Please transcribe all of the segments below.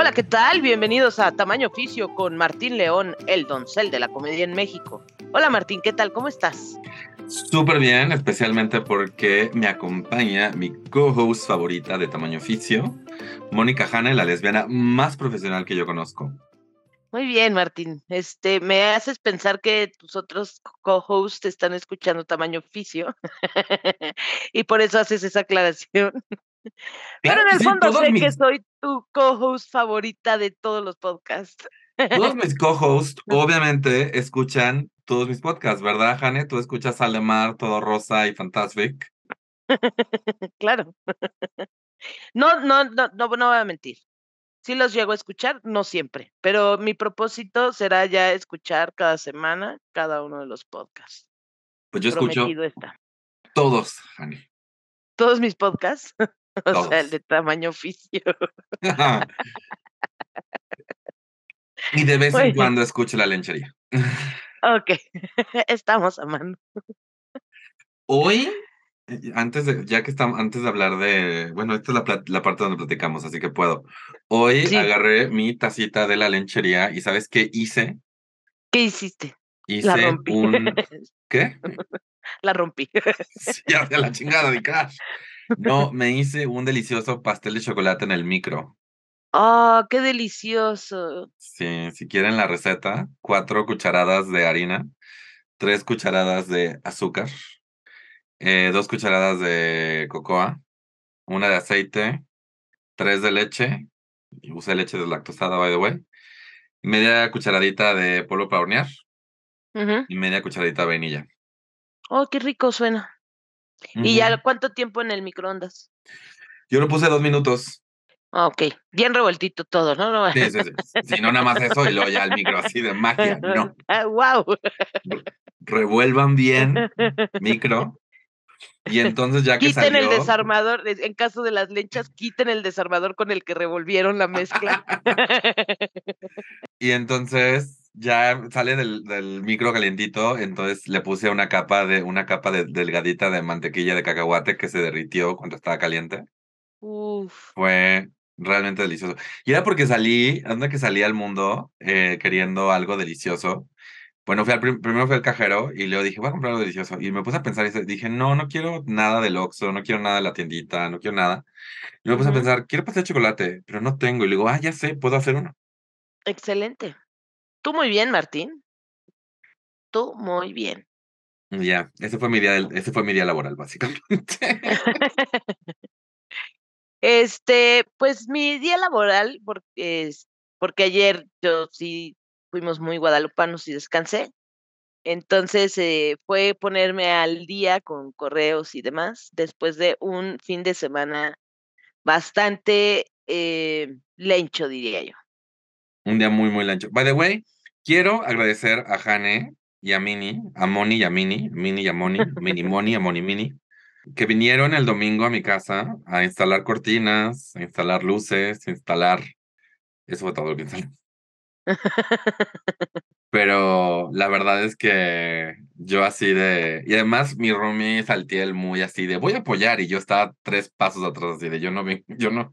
Hola, ¿qué tal? Bienvenidos a Tamaño Oficio con Martín León, el doncel de la comedia en México. Hola Martín, ¿qué tal? ¿Cómo estás? Súper bien, especialmente porque me acompaña mi co-host favorita de Tamaño Oficio, Mónica Hanna, la lesbiana más profesional que yo conozco. Muy bien, Martín. Este, me haces pensar que tus otros co-hosts están escuchando Tamaño Oficio y por eso haces esa aclaración. Pero en el fondo sé que soy tu co-host favorita de todos los podcasts. Todos mis co-hosts, obviamente, escuchan todos mis podcasts, ¿verdad, Jane? Tú escuchas Alemar, Todo Rosa y Fantastic. claro. No, no, no, no, no voy a mentir. Sí los llego a escuchar, no siempre, pero mi propósito será ya escuchar cada semana cada uno de los podcasts. Pues yo escucho todos, Jane. Todos mis podcasts. O sea, el de tamaño oficio. y de vez en cuando escucho la lenchería. ok, estamos amando. Hoy, eh, antes de, ya que estamos, antes de hablar de, bueno, esta es la, la parte donde platicamos, así que puedo. Hoy agarré mi tacita de la lenchería y ¿sabes qué hice? ¿Qué hiciste? Hice un... ¿Qué? La rompí. sí, hacia la chingada de cash. No, me hice un delicioso pastel de chocolate en el micro. ¡Oh, qué delicioso! Sí, si quieren la receta, cuatro cucharadas de harina, tres cucharadas de azúcar, eh, dos cucharadas de cocoa, una de aceite, tres de leche, usé leche deslactosada, by the way, media cucharadita de polvo para hornear y media cucharadita de vainilla. ¡Oh, qué rico suena! ¿Y ya cuánto tiempo en el microondas? Yo lo puse dos minutos. Ah, ok, bien revueltito todo, ¿no? Sí, sí, sí. Si no, nada más eso y luego ya el micro así de magia, no. wow. Revuelvan bien, micro. Y entonces ya que quiten el desarmador, en caso de las lenchas, quiten el desarmador con el que revolvieron la mezcla. y entonces ya sale del, del, micro calientito, entonces le puse una capa de una capa de, delgadita de mantequilla de cacahuate que se derritió cuando estaba caliente. Uf. Fue realmente delicioso. Y era porque salí, anda que salí al mundo eh, queriendo algo delicioso. Bueno, fui al primero fui al cajero y le dije, voy a comprar algo delicioso. Y me puse a pensar y dije, no, no quiero nada del Oxxo, no quiero nada de la tiendita, no quiero nada. Y me puse a pensar, quiero pastel de chocolate, pero no tengo. Y le digo, ah, ya sé, puedo hacer uno. Excelente. Tú muy bien, Martín. Tú muy bien. Ya, ese fue mi día, ese fue mi día laboral, básicamente. este, pues mi día laboral, porque, porque ayer yo sí fuimos muy guadalupanos y descansé. Entonces eh, fue ponerme al día con correos y demás después de un fin de semana bastante eh, lencho, diría yo. Un día muy, muy lancho. By the way, quiero agradecer a Jane y a Mini, a Moni y a Mini, Mini y a Moni, Mini Moni, a Moni Mini, que vinieron el domingo a mi casa a instalar cortinas, a instalar luces, a instalar. Eso fue todo lo que instalé. Pero la verdad es que yo así de... Y además mi roomie Saltiel muy así de voy a apoyar y yo estaba tres pasos atrás así de yo no vi, yo no,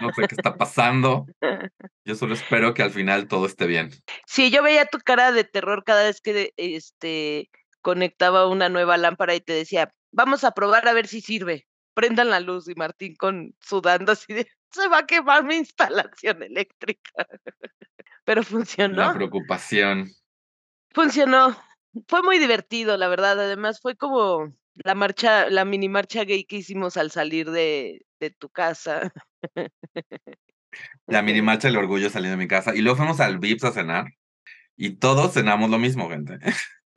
no sé qué está pasando. Yo solo espero que al final todo esté bien. Sí, yo veía tu cara de terror cada vez que este conectaba una nueva lámpara y te decía, vamos a probar a ver si sirve. Prendan la luz y Martín con sudando así de se va a quemar mi instalación eléctrica. Pero funcionó. La preocupación. Funcionó. Fue muy divertido, la verdad. Además, fue como la marcha, la mini marcha gay que hicimos al salir de, de tu casa. La mini marcha del orgullo saliendo de mi casa. Y luego fuimos al Vips a cenar. Y todos cenamos lo mismo, gente.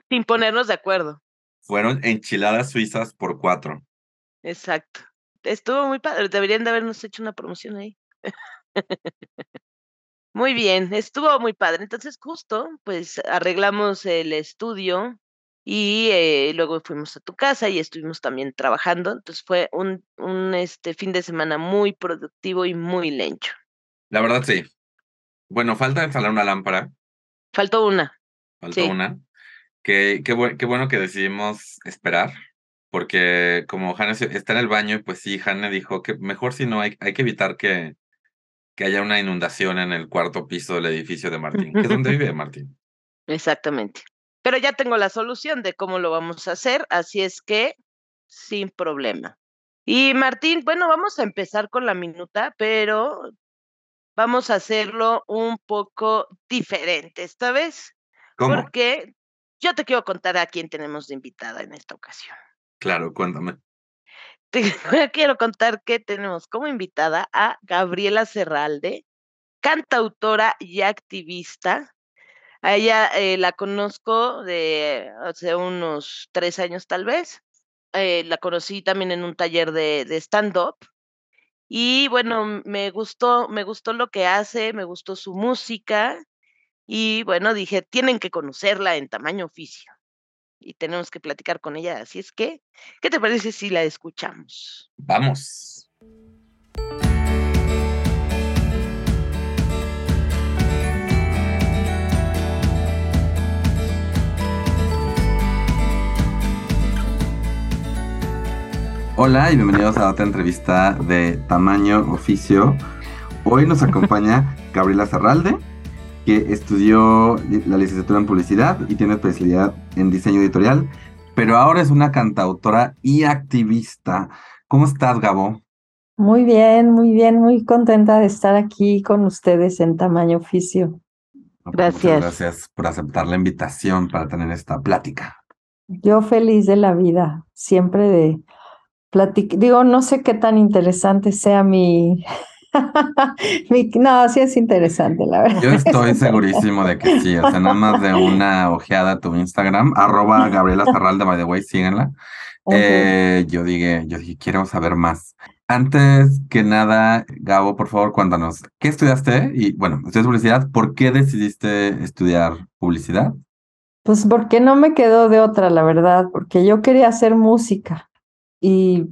Sin ponernos de acuerdo. Fueron enchiladas suizas por cuatro. Exacto. Estuvo muy padre. Deberían de habernos hecho una promoción ahí. Muy bien, estuvo muy padre. Entonces, justo, pues arreglamos el estudio y eh, luego fuimos a tu casa y estuvimos también trabajando. Entonces fue un, un este, fin de semana muy productivo y muy lencho. La verdad, sí. Bueno, falta instalar una lámpara. Faltó una. Faltó una. Qué, qué, qué bueno que decidimos esperar, porque como Hanne está en el baño, y pues sí, Hanne dijo que mejor si no, hay, hay que evitar que, que haya una inundación en el cuarto piso del edificio de Martín, que es donde vive Martín. Exactamente. Pero ya tengo la solución de cómo lo vamos a hacer, así es que sin problema. Y Martín, bueno, vamos a empezar con la minuta, pero vamos a hacerlo un poco diferente esta vez. ¿Cómo? Porque yo te quiero contar a quién tenemos de invitada en esta ocasión. Claro, cuéntame. Quiero contar que tenemos como invitada a Gabriela Serralde, cantautora y activista, a ella eh, la conozco de hace unos tres años tal vez. Eh, la conocí también en un taller de, de stand-up. Y bueno, me gustó, me gustó lo que hace, me gustó su música. Y bueno, dije, tienen que conocerla en tamaño oficio. Y tenemos que platicar con ella. Así es que, ¿qué te parece si la escuchamos? Vamos. Hola y bienvenidos a otra entrevista de tamaño oficio. Hoy nos acompaña Gabriela Zarralde, que estudió la licenciatura en publicidad y tiene especialidad en diseño editorial, pero ahora es una cantautora y activista. ¿Cómo estás, Gabo? Muy bien, muy bien, muy contenta de estar aquí con ustedes en tamaño oficio. Gracias. gracias por aceptar la invitación para tener esta plática. Yo feliz de la vida, siempre de digo, no sé qué tan interesante sea mi... no, sí es interesante, la verdad. Yo estoy segurísimo de que sí, o sea, nada más de una ojeada a tu Instagram, arroba Gabriela Zarralde, by the way, síganla. Eh, yo dije, yo dije, quiero saber más. Antes que nada, Gabo, por favor, cuéntanos, ¿qué estudiaste? Y bueno, estudias publicidad, ¿por qué decidiste estudiar publicidad? Pues porque no me quedó de otra, la verdad, porque yo quería hacer música y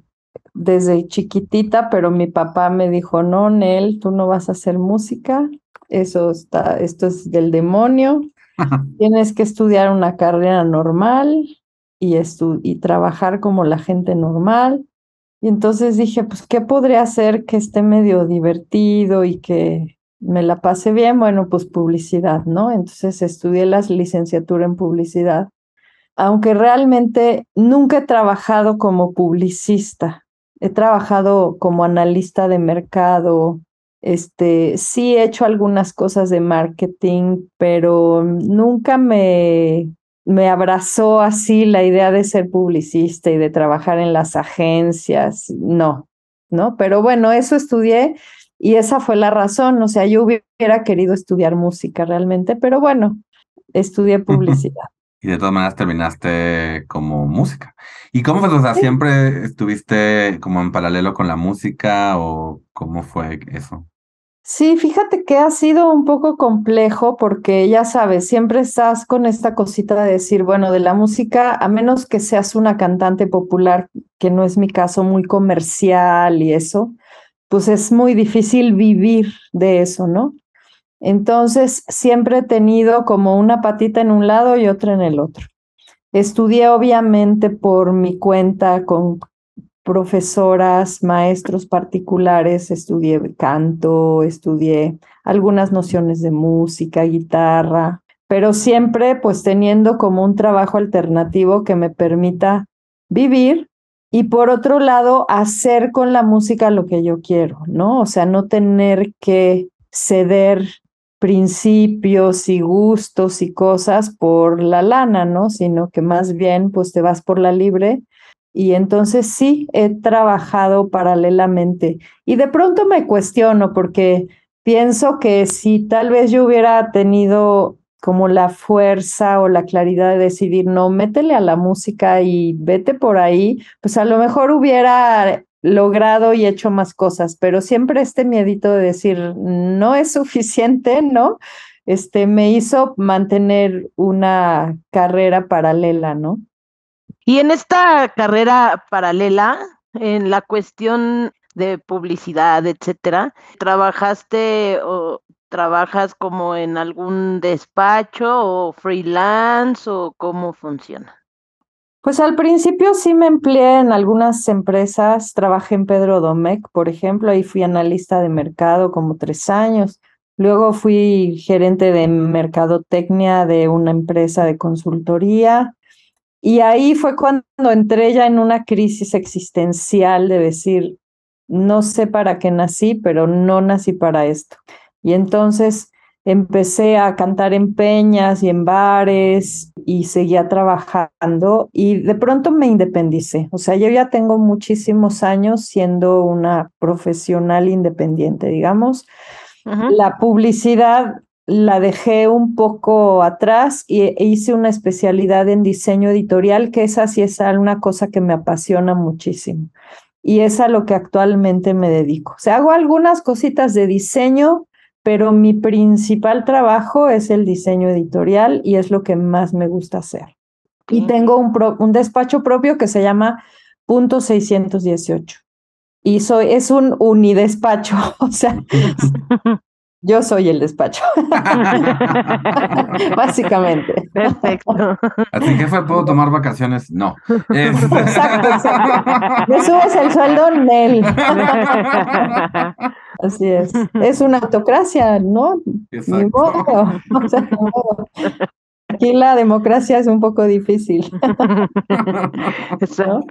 desde chiquitita, pero mi papá me dijo, no, Nel, tú no vas a hacer música, eso está, esto es del demonio, tienes que estudiar una carrera normal y, y trabajar como la gente normal. Y entonces dije, pues, ¿qué podría hacer que esté medio divertido y que me la pase bien? Bueno, pues publicidad, ¿no? Entonces estudié la licenciatura en publicidad aunque realmente nunca he trabajado como publicista, he trabajado como analista de mercado, este, sí he hecho algunas cosas de marketing, pero nunca me, me abrazó así la idea de ser publicista y de trabajar en las agencias, no, ¿no? Pero bueno, eso estudié y esa fue la razón, o sea, yo hubiera querido estudiar música realmente, pero bueno, estudié publicidad. Y de todas maneras terminaste como música. ¿Y cómo fue? O sea, ¿siempre estuviste como en paralelo con la música o cómo fue eso? Sí, fíjate que ha sido un poco complejo porque ya sabes, siempre estás con esta cosita de decir, bueno, de la música, a menos que seas una cantante popular, que no es mi caso, muy comercial y eso, pues es muy difícil vivir de eso, ¿no? Entonces, siempre he tenido como una patita en un lado y otra en el otro. Estudié obviamente por mi cuenta con profesoras, maestros particulares, estudié canto, estudié algunas nociones de música, guitarra, pero siempre pues teniendo como un trabajo alternativo que me permita vivir y por otro lado hacer con la música lo que yo quiero, ¿no? O sea, no tener que ceder principios y gustos y cosas por la lana, ¿no? Sino que más bien pues te vas por la libre. Y entonces sí, he trabajado paralelamente. Y de pronto me cuestiono porque pienso que si tal vez yo hubiera tenido como la fuerza o la claridad de decidir, no, métele a la música y vete por ahí, pues a lo mejor hubiera logrado y hecho más cosas, pero siempre este miedito de decir, no es suficiente, ¿no? este, me hizo mantener una carrera paralela, ¿no? Y en esta carrera paralela, en la cuestión de publicidad, etcétera, ¿trabajaste o trabajas como en algún despacho o freelance o cómo funciona? Pues al principio sí me empleé en algunas empresas, trabajé en Pedro Domecq, por ejemplo, ahí fui analista de mercado como tres años. Luego fui gerente de mercadotecnia de una empresa de consultoría. Y ahí fue cuando entré ya en una crisis existencial de decir, no sé para qué nací, pero no nací para esto. Y entonces empecé a cantar en peñas y en bares y seguía trabajando y de pronto me independicé. O sea, yo ya tengo muchísimos años siendo una profesional independiente, digamos. La publicidad la dejé un poco atrás y e hice una especialidad en diseño editorial, que esa sí es una cosa que me apasiona muchísimo. Y es a lo que actualmente me dedico. O sea, hago algunas cositas de diseño, pero mi principal trabajo es el diseño editorial y es lo que más me gusta hacer. Y tengo un, un despacho propio que se llama Punto 618 y soy, es un unidespacho, o sea, yo soy el despacho. Básicamente. Perfecto. Así que fue, ¿puedo tomar vacaciones? No. Exacto, exacto. Me subes el sueldo, Nel. Así es. Es una autocracia, ¿no? Ni modo. O sea, ni modo. Aquí la democracia es un poco difícil. Exacto.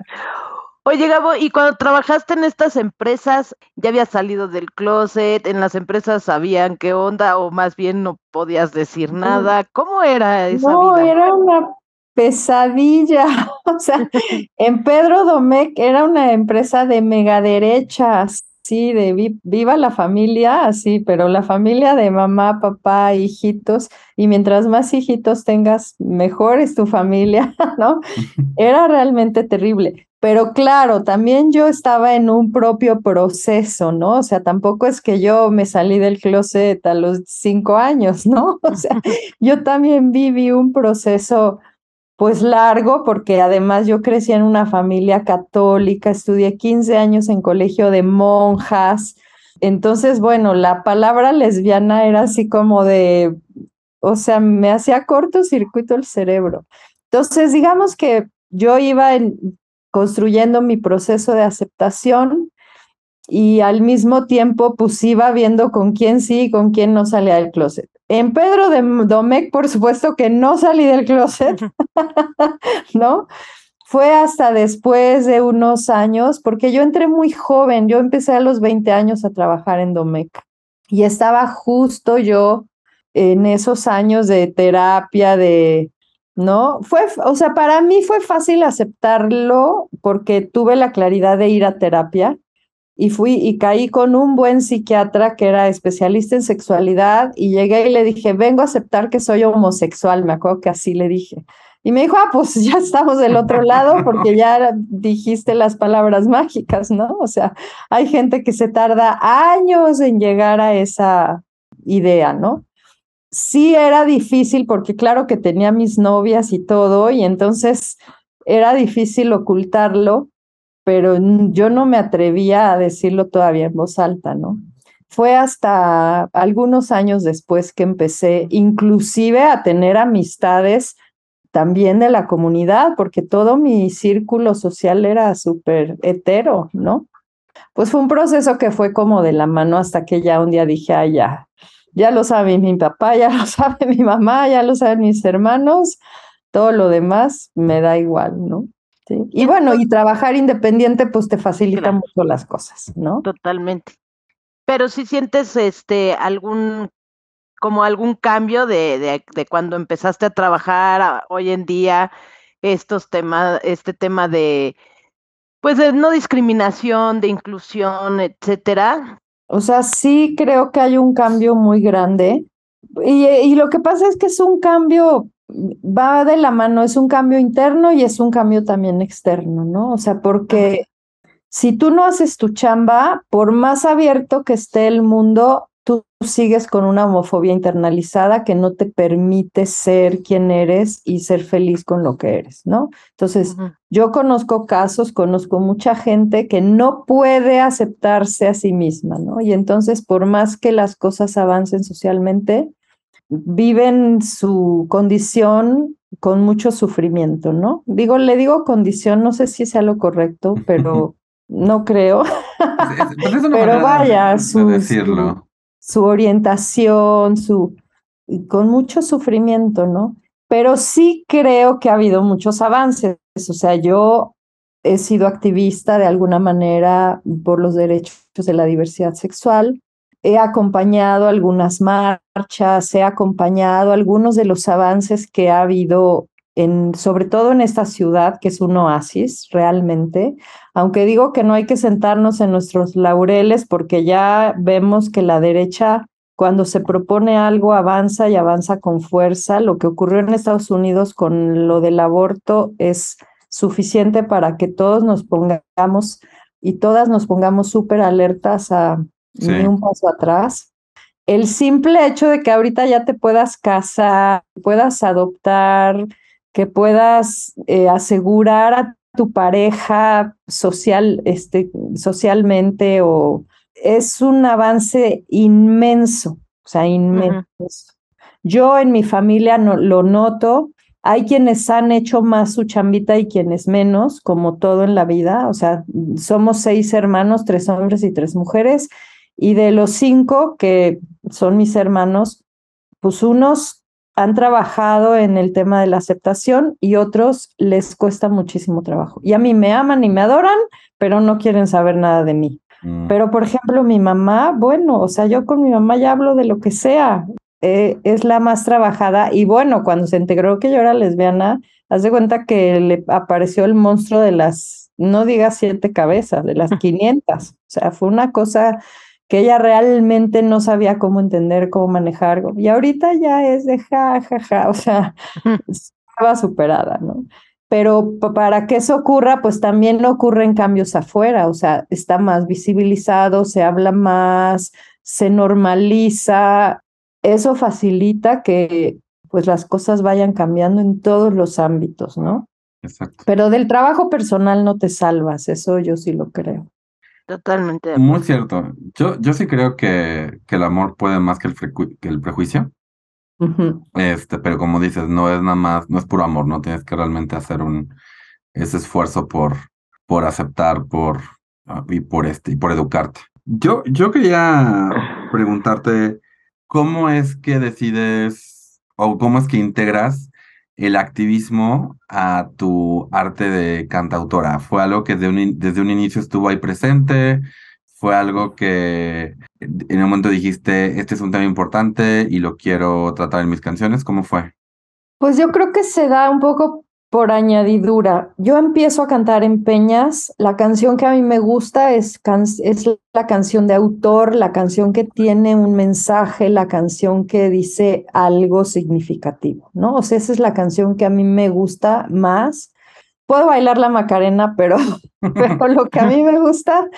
Oye, Gabo, y cuando trabajaste en estas empresas, ya habías salido del closet, en las empresas sabían qué onda, o más bien no podías decir nada. ¿Cómo era esa no, vida? era una pesadilla. O sea, en Pedro Domecq era una empresa de megaderechas, sí, de viva la familia, así, pero la familia de mamá, papá, hijitos, y mientras más hijitos tengas, mejor es tu familia, ¿no? Era realmente terrible. Pero claro, también yo estaba en un propio proceso, ¿no? O sea, tampoco es que yo me salí del closet a los cinco años, ¿no? O sea, yo también viví un proceso pues largo, porque además yo crecí en una familia católica, estudié 15 años en colegio de monjas. Entonces, bueno, la palabra lesbiana era así como de, o sea, me hacía cortocircuito el cerebro. Entonces, digamos que yo iba en, construyendo mi proceso de aceptación y al mismo tiempo pues iba viendo con quién sí y con quién no salía del closet. En Pedro de Domecq, por supuesto que no salí del closet, ¿no? Fue hasta después de unos años, porque yo entré muy joven, yo empecé a los 20 años a trabajar en Domecq y estaba justo yo en esos años de terapia, de, ¿no? Fue, o sea, para mí fue fácil aceptarlo porque tuve la claridad de ir a terapia y fui y caí con un buen psiquiatra que era especialista en sexualidad y llegué y le dije, vengo a aceptar que soy homosexual, me acuerdo que así le dije. Y me dijo, ah, pues ya estamos del otro lado porque ya dijiste las palabras mágicas, ¿no? O sea, hay gente que se tarda años en llegar a esa idea, ¿no? sí era difícil porque claro que tenía mis novias y todo, y entonces era difícil ocultarlo, pero yo no me atrevía a decirlo todavía en voz alta, ¿no? Fue hasta algunos años después que empecé inclusive a tener amistades también de la comunidad, porque todo mi círculo social era súper hetero, ¿no? Pues fue un proceso que fue como de la mano hasta que ya un día dije, ah, ya, ya lo sabe mi papá, ya lo sabe mi mamá, ya lo saben mis hermanos, todo lo demás me da igual, ¿no? ¿Sí? Y bueno, y trabajar independiente pues te facilita mucho las cosas, ¿no? Totalmente. Pero si sientes este algún como algún cambio de, de, de cuando empezaste a trabajar a, hoy en día estos temas, este tema de pues de no discriminación, de inclusión, etcétera, o sea, sí creo que hay un cambio muy grande. Y, y, lo que pasa es que es un cambio, va de la mano, es un cambio interno y es un cambio también externo, ¿no? O sea, porque si tú no haces tu chamba, por más abierto que esté el mundo, tú sigues con una homofobia internalizada que no te permite ser quien eres y ser feliz con lo que eres, ¿no? Entonces, yo conozco casos, conozco mucha gente que no puede aceptarse a sí misma, ¿no? Y entonces, por más que las cosas avancen socialmente, viven su condición con mucho sufrimiento, ¿no? Digo, le digo condición, no sé si sea lo correcto, pero no creo. pero vaya, su, su, orientación, su con mucho sufrimiento, ¿no? Pero sí creo que ha habido muchos avances. O sea, yo he sido activista de alguna manera por los derechos de la diversidad sexual he acompañado algunas marchas, he acompañado algunos de los avances que ha habido en, sobre todo en esta ciudad, que es un oasis realmente, aunque digo que no hay que sentarnos en nuestros laureles porque ya vemos que la derecha cuando se propone algo avanza y avanza con fuerza. Lo que ocurrió en Estados Unidos con lo del aborto es suficiente para que todos nos pongamos y todas nos pongamos súper alertas a, ni un paso atrás. El simple hecho de que ahorita ya te puedas casar, puedas adoptar, que puedas eh, asegurar a tu pareja social, este, socialmente, o es un avance inmenso, o sea, inmenso. Yo en mi familia no, lo noto, hay quienes han hecho más su chambita y quienes menos, como todo en la vida. O sea, somos seis hermanos, tres hombres y tres mujeres, y de los cinco, que son mis hermanos, pues unos han trabajado en el tema de la aceptación y otros les cuesta muchísimo trabajo. Y a mí me aman y me adoran, pero no quieren saber nada de mí. Mm. Pero, por ejemplo, mi mamá, bueno, o sea, yo con mi mamá ya hablo de lo que sea. Eh, es la más trabajada y bueno, cuando se integró que yo era lesbiana, haz de cuenta que le apareció el monstruo de las, no digas siete cabezas, de las 500. O sea, fue una cosa que ella realmente no sabía cómo entender, cómo manejar. Y ahorita ya es de ja, ja, ja, o sea, estaba superada, ¿no? Pero para que eso ocurra, pues también ocurren cambios afuera, o sea, está más visibilizado, se habla más, se normaliza, eso facilita que pues las cosas vayan cambiando en todos los ámbitos, ¿no? Exacto. Pero del trabajo personal no te salvas, eso yo sí lo creo. Totalmente. Muy cierto. Yo, yo sí creo que, que el amor puede más que el, que el prejuicio. Este, pero como dices, no es nada más, no es puro amor, no tienes que realmente hacer un ese esfuerzo por, por aceptar, por ah, y por este, y por educarte. Yo, yo quería preguntarte cómo es que decides o cómo es que integras el activismo a tu arte de cantautora? ¿Fue algo que desde un, desde un inicio estuvo ahí presente? ¿Fue algo que en un momento dijiste, este es un tema importante y lo quiero tratar en mis canciones? ¿Cómo fue? Pues yo creo que se da un poco por añadidura. Yo empiezo a cantar en peñas. La canción que a mí me gusta es, es la canción de autor, la canción que tiene un mensaje, la canción que dice algo significativo, ¿no? O sea, esa es la canción que a mí me gusta más. Puedo bailar la Macarena, pero, pero lo que a mí me gusta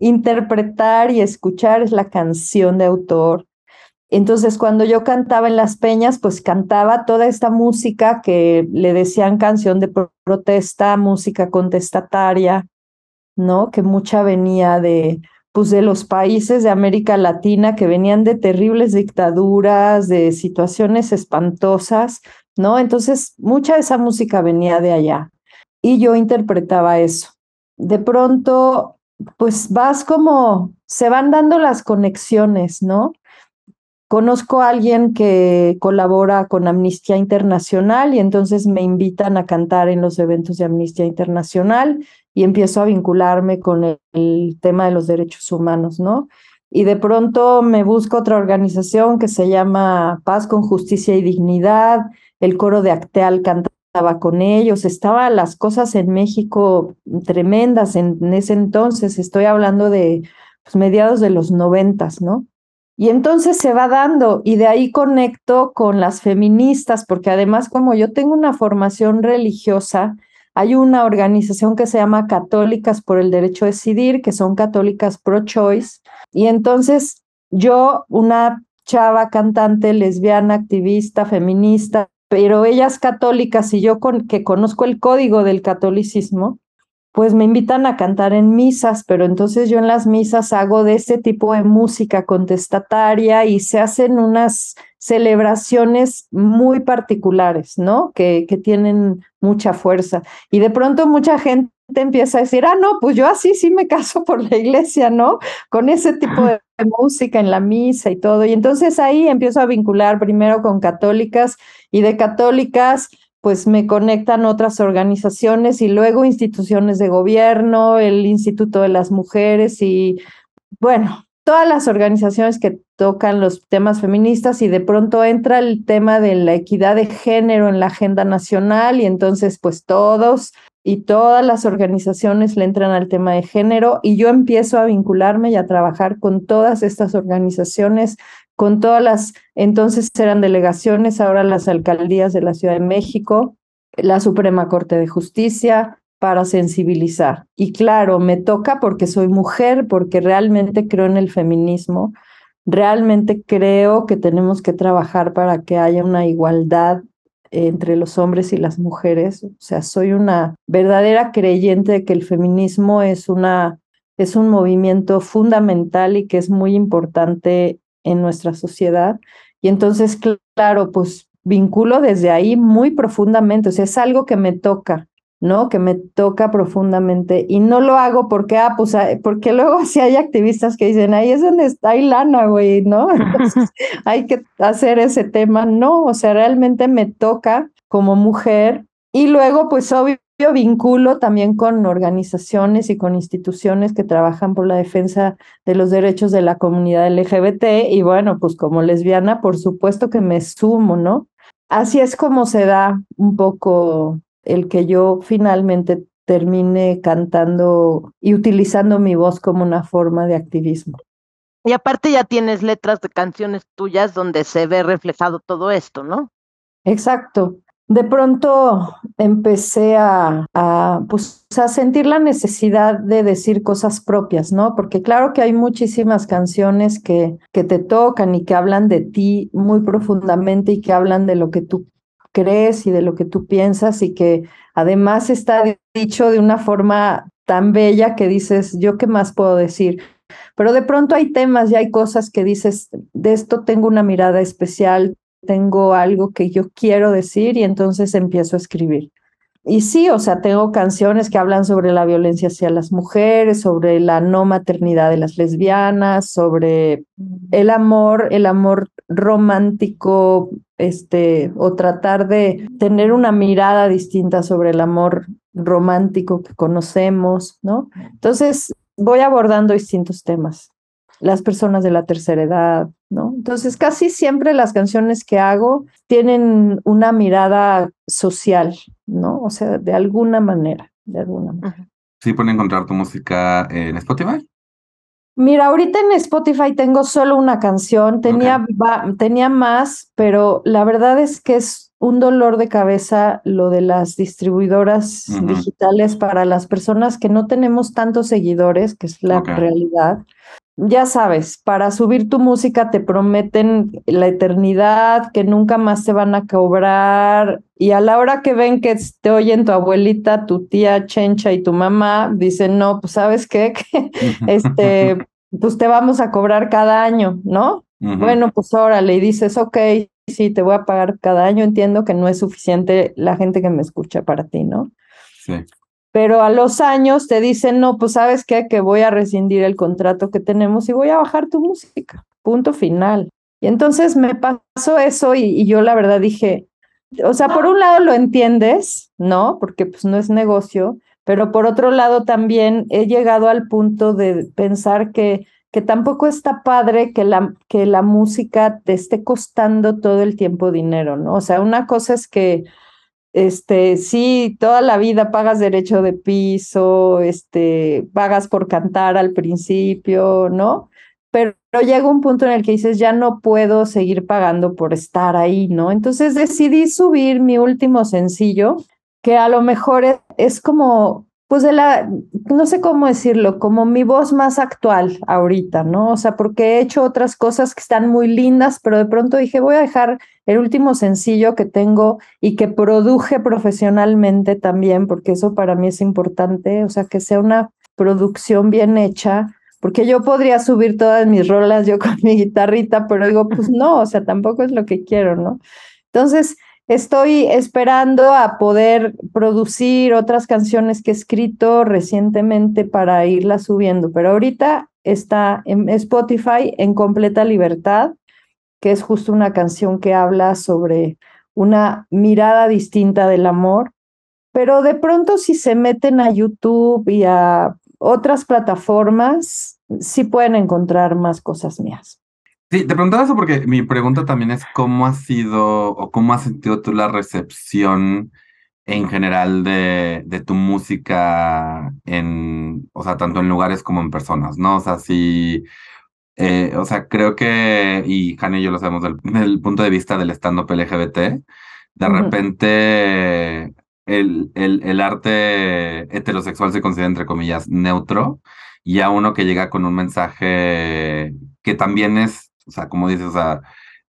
interpretar y escuchar es la canción de autor, entonces, cuando yo cantaba en las peñas, pues cantaba toda esta música que le decían canción de protesta, música contestataria, ¿no? Que mucha venía de, pues, de los países de América Latina que venían de terribles dictaduras, de situaciones espantosas, ¿no? Entonces, mucha de esa música venía de allá y yo interpretaba eso. De pronto, pues vas como, se van dando las conexiones, ¿no? Conozco a alguien que colabora con Amnistía Internacional y entonces me invitan a cantar en los eventos de Amnistía Internacional y empiezo a vincularme con el, tema de los derechos humanos, ¿no? Y de pronto me busco otra organización que se llama Paz con Justicia y Dignidad, el coro de Acteal cantaba con ellos, estaban las cosas en México tremendas en, ese entonces, estoy hablando de pues, mediados de los noventas, ¿no? Y entonces se va dando y de ahí conecto con las feministas, porque además como yo tengo una formación religiosa, hay una organización que se llama Católicas por el Derecho a Decidir, que son católicas pro-choice, y entonces yo, una chava cantante, lesbiana, activista, feminista, pero ellas católicas y yo que conozco el código del catolicismo, pues me invitan a cantar en misas, pero entonces yo en las misas hago de este tipo de música contestataria y se hacen unas celebraciones muy particulares, ¿no? Que, que tienen mucha fuerza. Y de pronto mucha gente empieza a decir, ah, no, pues yo así sí me caso por la iglesia, ¿no? Con ese tipo de música en la misa y todo. Y entonces ahí empiezo a vincular primero con católicas y de católicas pues me conectan otras organizaciones y luego instituciones de gobierno, el Instituto de las Mujeres y bueno, todas las organizaciones que tocan los temas feministas y de pronto entra el tema de la equidad de género en la agenda nacional y entonces pues todos y todas las organizaciones le entran al tema de género y yo empiezo a vincularme y a trabajar con todas estas organizaciones, con todas las, entonces eran delegaciones, ahora las alcaldías de la Ciudad de México, la Suprema Corte de Justicia, para sensibilizar. Y claro, me toca porque soy mujer, porque realmente creo en el feminismo, realmente creo que tenemos que trabajar para que haya una igualdad entre los hombres y las mujeres. O sea, soy una verdadera creyente de que el feminismo es una es un movimiento fundamental y que es muy importante en nuestra sociedad. Y entonces, claro, pues vinculo desde ahí muy profundamente, o sea, es algo que me toca, ¿no? Que me toca profundamente y no lo hago porque, ah, pues, porque luego si hay activistas que dicen, ahí es donde está hay lana, güey, ¿no? Entonces hay que hacer ese tema, no, o sea, realmente me toca como mujer y luego, pues, obvio, vinculo también con organizaciones y con instituciones que trabajan por la defensa de los derechos de la comunidad LGBT y bueno, pues como lesbiana, por supuesto que me sumo, ¿no? Así es como se da un poco el que yo finalmente termine cantando y utilizando mi voz como una forma de activismo. Y aparte ya tienes letras de canciones tuyas donde se ve reflejado todo esto, ¿no? Exacto. De pronto empecé a, a, pues, a sentir la necesidad de decir cosas propias, ¿no? Porque claro que hay muchísimas canciones que, que te tocan y que hablan de ti muy profundamente y que hablan de lo que tú crees y de lo que tú piensas y que además está dicho de una forma tan bella que dices, yo qué más puedo decir. Pero de pronto hay temas y hay cosas que dices, de esto tengo una mirada especial, tengo algo que yo quiero decir y entonces empiezo a escribir. Y sí, o sea, tengo canciones que hablan sobre la violencia hacia las mujeres, sobre la no maternidad de las lesbianas, sobre el amor, el amor romántico, este, o tratar de tener una mirada distinta sobre el amor romántico que conocemos, ¿no? Entonces, voy abordando distintos temas. Las personas de la tercera edad, ¿no? Entonces, casi siempre las canciones que hago tienen una mirada social, ¿no? O sea, de alguna manera, de alguna manera. ¿Sí pueden encontrar tu música en Spotify? Mira, ahorita en Spotify tengo solo una canción, tenía, tenía más, pero la verdad es que es un dolor de cabeza lo de las distribuidoras digitales para las personas que no tenemos tantos seguidores, que es la realidad ya sabes, para subir tu música te prometen la eternidad, que nunca más te van a cobrar, y a la hora que ven que te oyen tu abuelita, tu tía Chencha y tu mamá, dicen, no, pues sabes qué, este, pues te vamos a cobrar cada año, ¿no? Bueno, pues órale, y dices, ok, sí, te voy a pagar cada año, entiendo que no es suficiente la gente que me escucha para ti, ¿no? Sí pero a los años te dicen, no, pues sabes qué, que voy a rescindir el contrato que tenemos y voy a bajar tu música, punto final. Y entonces me pasó eso y, yo la verdad dije, o sea, por un lado lo entiendes, ¿no? Porque pues no es negocio, pero por otro lado también he llegado al punto de pensar que, que tampoco está padre que la, que la música te esté costando todo el tiempo dinero, ¿no? O sea, una cosa es que este, sí, toda la vida pagas derecho de piso, este, pagas por cantar al principio, ¿no? Pero llega un punto en el que dices, ya no puedo seguir pagando por estar ahí, ¿no? Entonces decidí subir mi último sencillo, que a lo mejor es, como pues de la, no sé cómo decirlo, como mi voz más actual ahorita, ¿no? O sea, porque he hecho otras cosas que están muy lindas, pero de pronto dije, voy a dejar el último sencillo que tengo y que produje profesionalmente también, porque eso para mí es importante, o sea, que sea una producción bien hecha, porque yo podría subir todas mis rolas yo con mi guitarrita, pero digo, pues no, o sea, tampoco es lo que quiero, ¿no? Entonces, Estoy esperando a poder producir otras canciones que he escrito recientemente para irlas subiendo, pero ahorita está en Spotify en completa libertad, que es justo una canción que habla sobre una mirada distinta del amor, pero de pronto si se meten a YouTube y a otras plataformas, sí pueden encontrar más cosas mías. Sí, te preguntaba eso porque mi pregunta también es cómo ha sido o cómo has sentido tú la recepción en general de, de tu música en, o sea, tanto en lugares como en personas, ¿no? O sea, sí, eh, o sea, creo que, y Jane y yo lo sabemos del, punto de vista del stand-up LGBT, de repente el, el, el arte heterosexual se considera, entre comillas, neutro, y a uno que llega con un mensaje que también es o sea, como dices, o sea,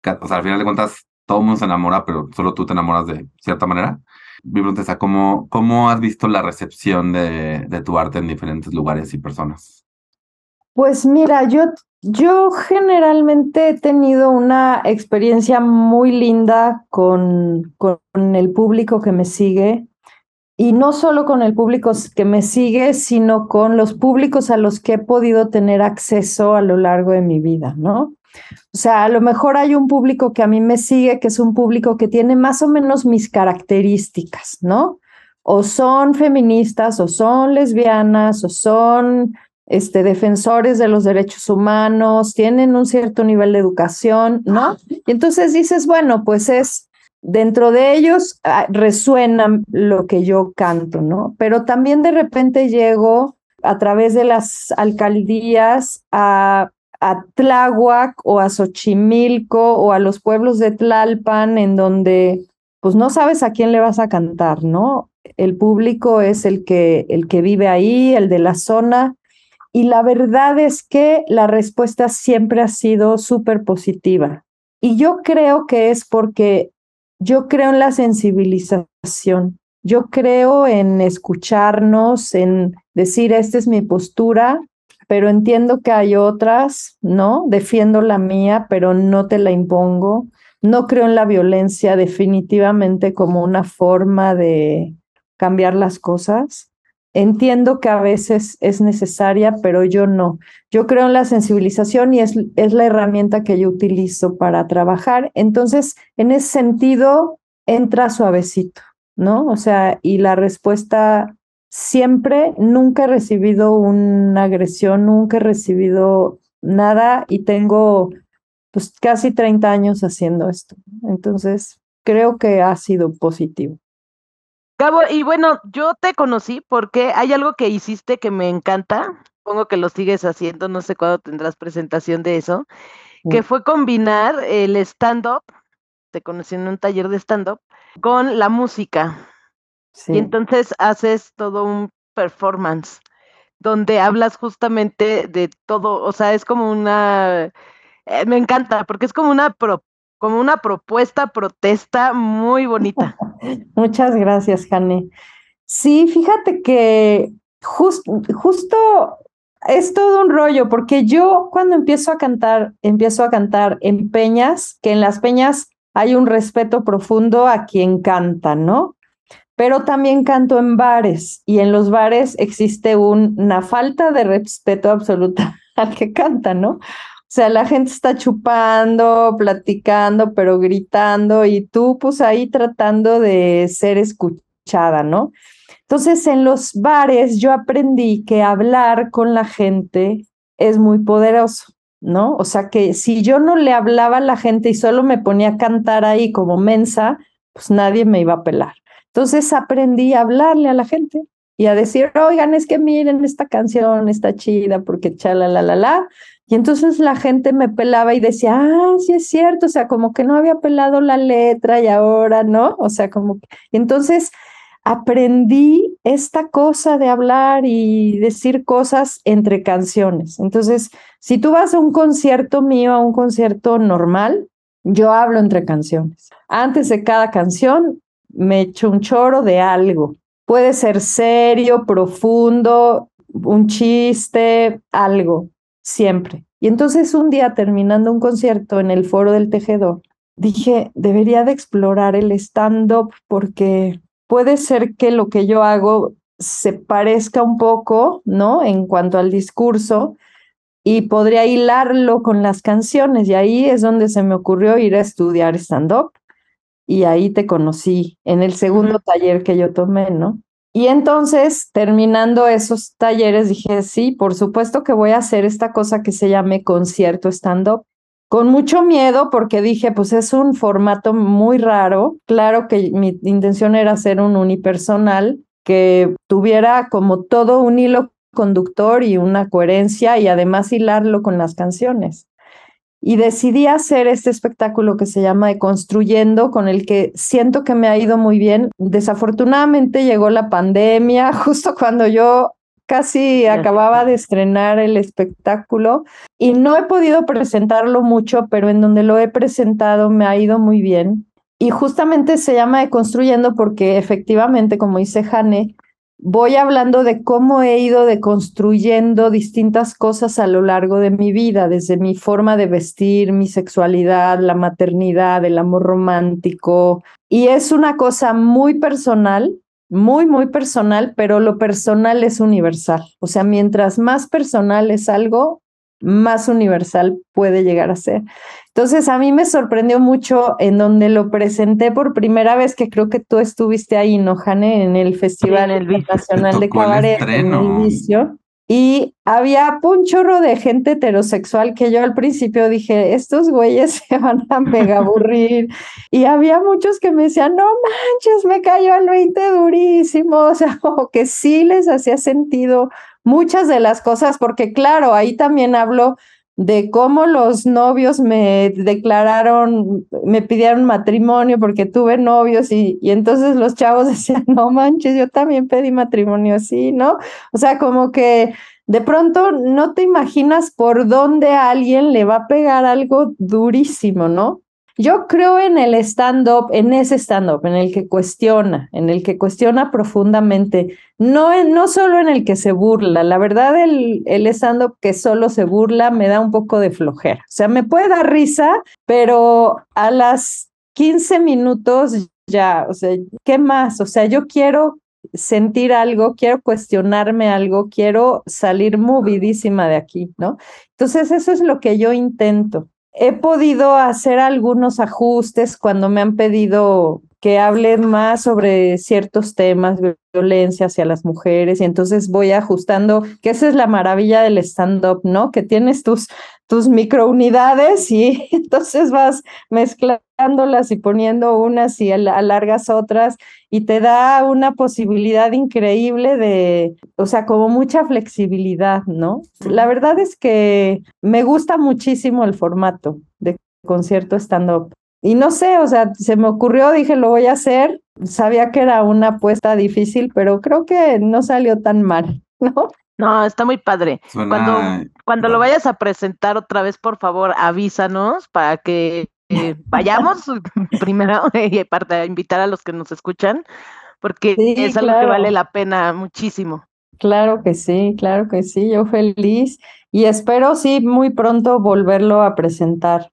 al final de cuentas, todo el mundo se enamora, pero solo tú te enamoras de cierta manera. Mi pregunta es, ¿cómo, ¿cómo has visto la recepción de, de tu arte en diferentes lugares y personas? Pues mira, yo, yo generalmente he tenido una experiencia muy linda con, con el público que me sigue y no solo con el público que me sigue, sino con los públicos a los que he podido tener acceso a lo largo de mi vida, ¿no? O sea, a lo mejor hay un público que a mí me sigue, que es un público que tiene más o menos mis características, ¿no? O son feministas, o son lesbianas, o son este, defensores de los derechos humanos, tienen un cierto nivel de educación, ¿no? Y entonces dices, bueno, pues es, dentro de ellos ah, resuena lo que yo canto, ¿no? Pero también de repente llego a través de las alcaldías a a Tláhuac o a Xochimilco o a los pueblos de Tlalpan en donde pues no sabes a quién le vas a cantar, ¿no? El público es el que, el que vive ahí, el de la zona, y la verdad es que la respuesta siempre ha sido súper positiva. Y yo creo que es porque yo creo en la sensibilización, yo creo en escucharnos, en decir, esta es mi postura, pero entiendo que hay otras, ¿no? Defiendo la mía, pero no te la impongo. No creo en la violencia definitivamente como una forma de cambiar las cosas. Entiendo que a veces es necesaria, pero yo no. Yo creo en la sensibilización y es, es la herramienta que yo utilizo para trabajar. Entonces, en ese sentido, entra suavecito, ¿no? O sea, y la respuesta siempre, nunca he recibido una agresión, nunca he recibido nada y tengo pues casi 30 años haciendo esto. Entonces, creo que ha sido positivo. Cabo, y bueno, yo te conocí porque hay algo que hiciste que me encanta, supongo que lo sigues haciendo, no sé cuándo tendrás presentación de eso, que mm. fue combinar el stand-up, te conocí en un taller de stand-up, con la música. Y entonces haces todo un performance donde hablas justamente de todo, o sea, es como una, eh, me encanta, porque es como una, como una propuesta, protesta muy bonita. Muchas gracias, Jane. Sí, fíjate que justo es todo un rollo, porque yo cuando empiezo a cantar, empiezo a cantar en peñas, que en las peñas hay un respeto profundo a quien canta, ¿no? Pero también canto en bares y en los bares existe una falta de respeto absoluta al que canta, ¿no? O sea, la gente está chupando, platicando, pero gritando y tú pues ahí tratando de ser escuchada, ¿no? Entonces, en los bares yo aprendí que hablar con la gente es muy poderoso, ¿no? O sea, que si yo no le hablaba a la gente y solo me ponía a cantar ahí como mensa, pues nadie me iba a pelar. Entonces aprendí a hablarle a la gente y a decir, oigan, es que miren, esta canción está chida porque chala, la, la, la. Y entonces la gente me pelaba y decía, ah, sí es cierto, o sea, como que no había pelado la letra y ahora, ¿no? O sea, como. Entonces, aprendí esta cosa de hablar y decir cosas entre canciones. Entonces, si tú vas a un concierto mío, a un concierto normal, yo hablo entre canciones. Antes de cada canción, me echo un choro de algo. Puede ser serio, profundo, un chiste, algo, siempre. Y entonces un día terminando un concierto en el foro del tejedor, dije, debería de explorar el stand-up porque puede ser que lo que yo hago se parezca un poco, ¿no? En cuanto al discurso, y podría hilarlo con las canciones. Y ahí es donde se me ocurrió ir a estudiar stand-up. Y ahí te conocí en el segundo taller que yo tomé, ¿no? Y entonces, terminando esos talleres, dije, sí, por supuesto que voy a hacer esta cosa que se llame concierto stand-up con mucho miedo porque dije, pues es un formato muy raro. Claro que mi intención era hacer un unipersonal que tuviera como todo un hilo conductor y una coherencia y además hilarlo con las canciones. Y decidí hacer este espectáculo que se llama Construyendo, con el que siento que me ha ido muy bien. Desafortunadamente llegó la pandemia justo cuando yo casi acababa de estrenar el espectáculo y no he podido presentarlo mucho, pero en donde lo he presentado me ha ido muy bien. Y justamente se llama Deconstruyendo porque efectivamente, como dice Jane, voy hablando de cómo he ido deconstruyendo distintas cosas a lo largo de mi vida, desde mi forma de vestir, mi sexualidad, la maternidad, el amor romántico. Y es una cosa muy personal muy, muy personal, pero lo personal es universal. O sea, mientras más personal es algo, más universal puede llegar a ser. Entonces, a mí me sorprendió mucho en donde lo presenté por primera vez, que creo que tú estuviste ahí, ¿no, Jane? En el Festival Nacional de Cabaret, en el inicio. Y había un chorro de gente heterosexual que yo al principio dije, estos güeyes se van a mega aburrir. y había muchos que me decían, no manches, me cayó el 20 durísimo. O sea, como que sí les hacía sentido muchas de las cosas, porque claro, ahí también hablo de cómo los novios me declararon, me pidieron matrimonio porque tuve novios y, y entonces los chavos decían, no manches, yo también pedí matrimonio así, ¿no? O sea, como que de pronto no te imaginas por dónde a alguien le va a pegar algo durísimo, ¿no? Yo creo en el stand-up, en ese stand-up, en el que cuestiona, en el que cuestiona profundamente, no, no solo en el que se burla. La verdad, el, el stand-up que solo se burla me da un poco de flojera. O sea, me puede dar risa, pero a las 15 minutos ya, o sea, ¿qué más? O sea, yo quiero sentir algo, quiero cuestionarme algo, quiero salir movidísima de aquí, ¿no? Entonces, eso es lo que yo intento. He podido hacer algunos ajustes cuando me han pedido que hable más sobre ciertos temas, violencia hacia las mujeres, y entonces voy ajustando, que esa es la maravilla del stand-up, ¿no? Que tienes tus, tus microunidades y entonces vas mezclándolas y poniendo unas y alargas otras y te da una posibilidad increíble de, o sea, como mucha flexibilidad, ¿no? La verdad es que me gusta muchísimo el formato de concierto stand-up. Y no sé, o sea, se me ocurrió, dije, lo voy a hacer. Sabía que era una apuesta difícil, pero creo que no salió tan mal, ¿no? No, está muy padre. Cuando, cuando lo vayas a presentar otra vez, por favor, avísanos para que eh, vayamos primero y para invitar a los que nos escuchan, porque es algo que vale la pena muchísimo. Claro que sí, claro que sí, yo feliz y espero sí muy pronto volverlo a presentar.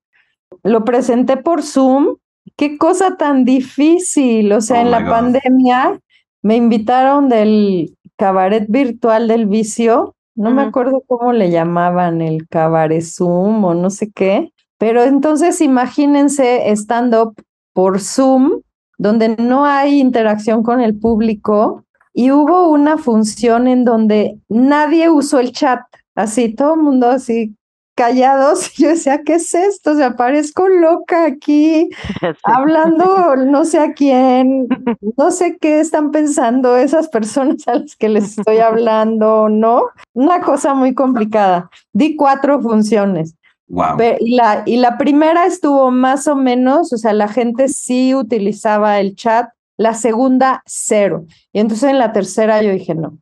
Lo presenté por Zoom, qué cosa tan difícil, o sea, oh en la pandemia me invitaron del cabaret virtual del vicio, no me acuerdo cómo le llamaban, el cabaret Zoom o no sé qué, pero entonces imagínense stand-up por Zoom, donde no hay interacción con el público y hubo una función en donde nadie usó el chat, así todo el mundo así callados. Yo decía, ¿qué es esto? O sea, parezco loca aquí, hablando no sé a quién, no sé qué están pensando esas personas a las que les estoy hablando, ¿no? Una cosa muy complicada. Di cuatro funciones. Wow. Y la, y la primera estuvo más o menos, o sea, la gente sí utilizaba el chat, La segunda, cero. Y entonces en la tercera yo dije, no.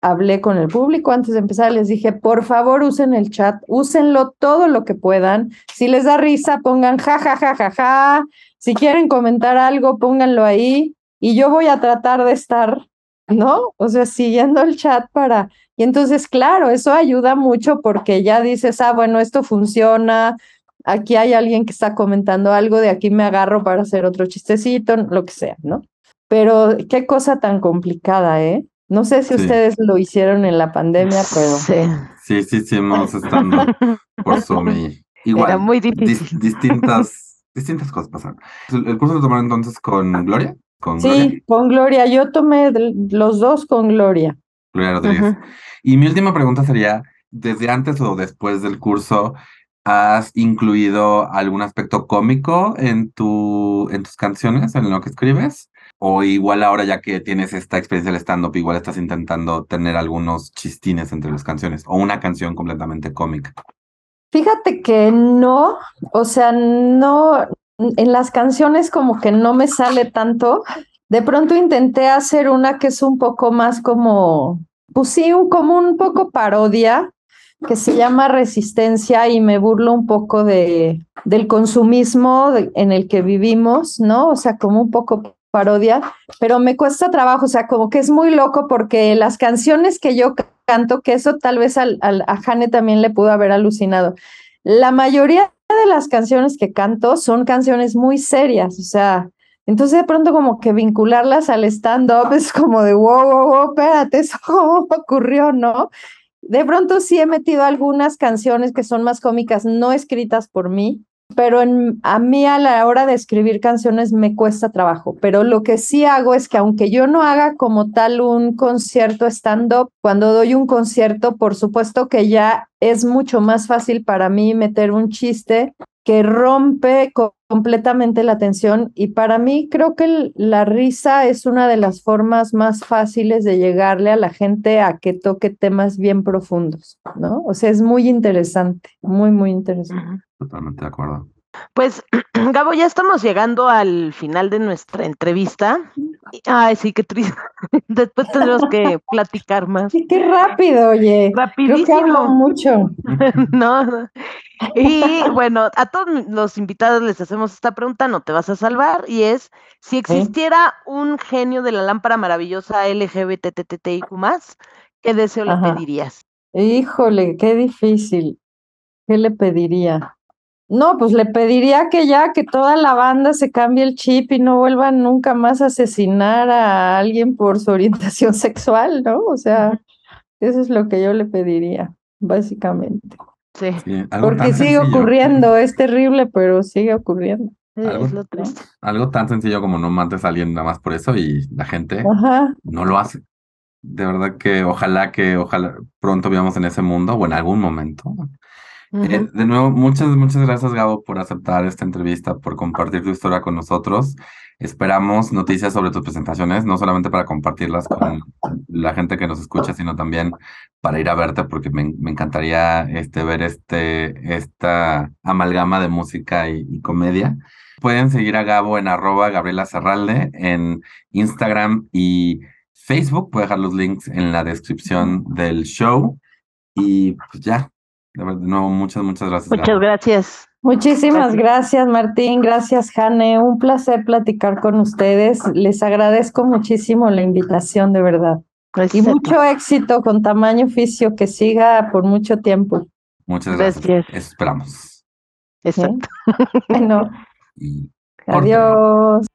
Hablé con el público antes de empezar, les dije, por favor usen el chat, úsenlo todo lo que puedan. Si les da risa, pongan ja, ja, ja, ja, ja. Si quieren comentar algo, pónganlo ahí. Y yo voy a tratar de estar, ¿no? O sea, siguiendo el chat para... Y entonces, claro, eso ayuda mucho porque ya dices, ah, bueno, esto funciona, aquí hay alguien que está comentando algo, de aquí me agarro para hacer otro chistecito, lo que sea, ¿no? Pero qué cosa tan complicada, ¿eh? No sé si ustedes lo hicieron en la pandemia, pero... Sí, sí, sí, hemos estado por Zoom y igual. Era muy difícil. distintas, distintas cosas pasaron. ¿El curso lo tomaron entonces con Gloria? ¿Con sí, con Gloria. Yo tomé los dos con Gloria. Gloria Rodríguez. Y mi última pregunta sería, ¿desde antes o después del curso has incluido algún aspecto cómico en, tu, en tus canciones, en lo que escribes? O igual ahora ya que tienes esta experiencia del stand-up, igual estás intentando tener algunos chistines entre las canciones o una canción completamente cómica. Fíjate que no, o sea, no, en las canciones como que no me sale tanto. De pronto intenté hacer una que es un poco más como, pues sí, como un poco parodia, que se llama Resistencia y me burlo un poco de, del consumismo en el que vivimos, ¿no? O sea, como un poco parodia, pero me cuesta trabajo, o sea, como que es muy loco porque las canciones que yo canto, que eso tal vez al, a Jane también le pudo haber alucinado, la mayoría de las canciones que canto son canciones muy serias, o sea, entonces de pronto como que vincularlas al stand-up es como de, wow, wow, wow, espérate, eso cómo ocurrió, ¿no? De pronto sí he metido algunas canciones que son más cómicas, no escritas por mí, pero a mí a la hora de escribir canciones me cuesta trabajo, pero lo que sí hago es que aunque yo no haga como tal un concierto stand-up, cuando doy un concierto, por supuesto que ya es mucho más fácil para mí meter un chiste que rompe completamente la atención y para mí creo que la risa es una de las formas más fáciles de llegarle a la gente a que toque temas bien profundos, ¿no? O sea, es muy interesante, muy, muy interesante. Totalmente de acuerdo. Pues, Gabo, ya estamos llegando al final de nuestra entrevista. Ay, sí, qué triste. Después tenemos que platicar más. Sí, qué rápido, oye. Rapidísimo. mucho. no. Y bueno, a todos los invitados les hacemos esta pregunta, no te vas a salvar, y es, si existiera un genio de la lámpara maravillosa LGBTTTIQ+, ¿qué deseo le pedirías? Híjole, qué difícil. ¿Qué le pediría? No, pues le pediría que ya que toda la banda se cambie el chip y no vuelvan nunca más a asesinar a alguien por su orientación sexual, ¿no? O sea, eso es lo que yo le pediría, básicamente. Sí. Porque sigue ocurriendo, es terrible, pero sigue ocurriendo. Algo, tan sencillo como no mates a alguien nada más por eso y la gente no lo hace. De verdad que ojalá que ojalá pronto vivamos en ese mundo o en algún momento eh, de nuevo, muchas, muchas gracias, Gabo, por aceptar esta entrevista, por compartir tu historia con nosotros. Esperamos noticias sobre tus presentaciones, no solamente para compartirlas con la gente que nos escucha, sino también para ir a verte, porque me, encantaría este, ver este, esta amalgama de música y, comedia. Pueden seguir a Gabo en arroba Gabriela Cerralde en Instagram y Facebook. Puedo dejar los links en la descripción del show. Y pues ya, de nuevo, muchas, muchas gracias. Muchas gracias. Muchísimas gracias. Martín. Gracias, Jane. Un placer platicar con ustedes. Les agradezco muchísimo la invitación, de verdad. Y mucho éxito con tamaño oficio que siga por mucho tiempo. Muchas gracias. Esperamos. Exacto. Bueno. Adiós.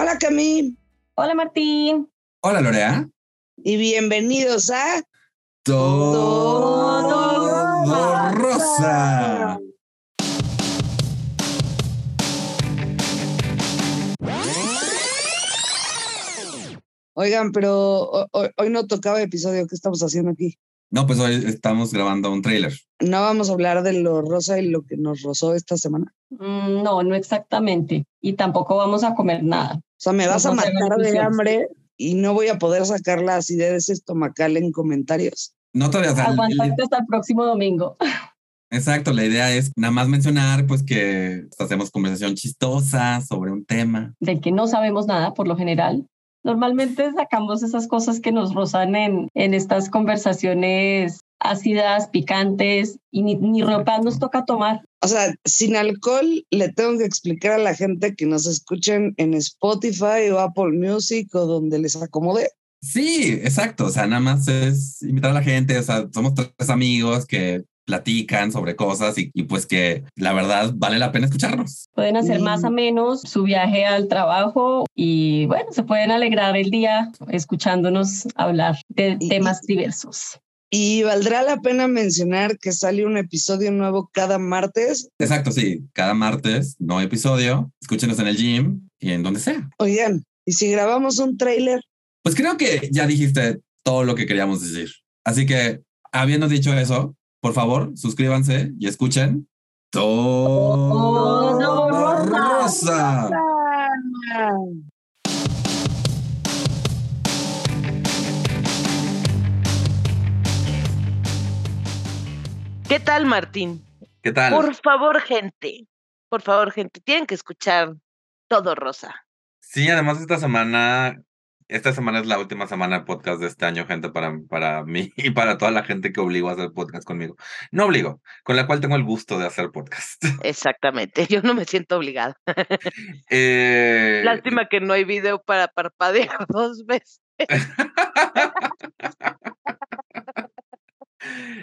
Hola Camille. Hola Martín. Hola Lorea. Y bienvenidos a Todo, Rosa. Oigan, pero hoy, no tocaba episodio. ¿Qué estamos haciendo aquí? No, pues hoy estamos grabando un tráiler. ¿No vamos a hablar de lo rosa y lo que nos rozó esta semana? Mm, no, no exactamente. y tampoco vamos a comer nada. O sea, me vas a Vamos a hacer matar de hambre y no voy a poder sacar la acidez estomacal en comentarios. No todavía, o sea, Aguantarte hasta el próximo domingo. exacto, la idea es nada más mencionar pues que hacemos conversación chistosa sobre un tema. del que no sabemos nada por lo general. Normalmente sacamos esas cosas que nos rozan en, en estas conversaciones ácidas, picantes, y ni, ni ropa nos toca tomar. O sea, sin alcohol le tengo que explicar a la gente que nos escuchen en Spotify o Apple Music o donde les acomode. Sí, exacto, o sea, nada más es invitar a la gente, o sea, somos tres amigos que platican sobre cosas y, y pues que la verdad vale la pena escucharnos. Pueden hacer más Mm. o menos su viaje al trabajo y bueno, se pueden alegrar el día escuchándonos hablar de temas diversos. Y valdrá la pena mencionar que sale un episodio nuevo cada martes. Exacto, sí, cada martes, nuevo episodio, escúchenos en el gym y en donde sea. Oigan, y si grabamos un tráiler, Pues creo que ya dijiste todo lo que queríamos decir. Así que, habiendo dicho eso, por favor, suscríbanse y escuchen todo Todo rosa. ¿Qué tal, Martín? ¿Qué tal? Por favor, gente. Por favor, gente. Tienen que escuchar todo rosa. Sí, además esta semana, esta semana es la última semana de podcast de este año, gente, para, para mí y para toda la gente que obligo a hacer podcast conmigo. No obligo, con la cual tengo el gusto de hacer podcast. Exactamente. Yo no me siento obligada. Eh, Lástima que no hay video para parpadear dos veces.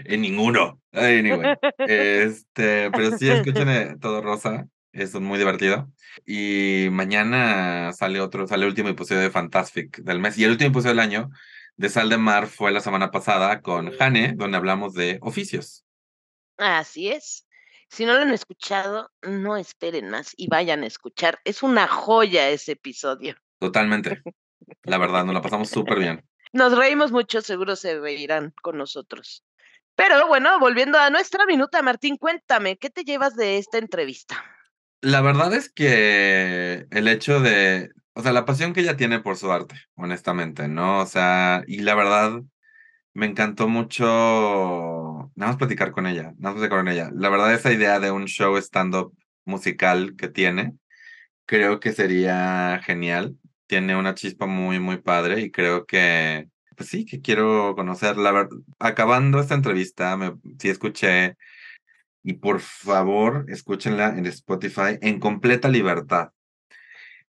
En ninguno. Anyway, este, pero sí escuchen eh, todo rosa, es muy divertido. Y mañana sale otro, sale el último episodio de Fantastic del mes. Y el último episodio del año de Sal de Mar fue la semana pasada con Jane, donde hablamos de oficios. Así es. Si no lo han escuchado, no esperen más y vayan a escuchar. Es una joya ese episodio. Totalmente. La verdad, nos la pasamos súper bien. Nos reímos mucho, seguro se reirán con nosotros. Pero bueno, volviendo a nuestra minuta, Martín, cuéntame, ¿qué te llevas de esta entrevista? La verdad es que el hecho de, o sea, la pasión que ella tiene por su arte, honestamente, ¿no? O sea, y la verdad, me encantó mucho, nada más platicar con ella, nada más platicar con ella. La verdad, esa idea de un show stand-up musical que tiene, creo que sería genial. Tiene una chispa muy, muy padre y creo que, pues sí, que quiero conocerla. Acabando esta entrevista, me, sí escuché y por favor, escúchenla en Spotify en completa libertad.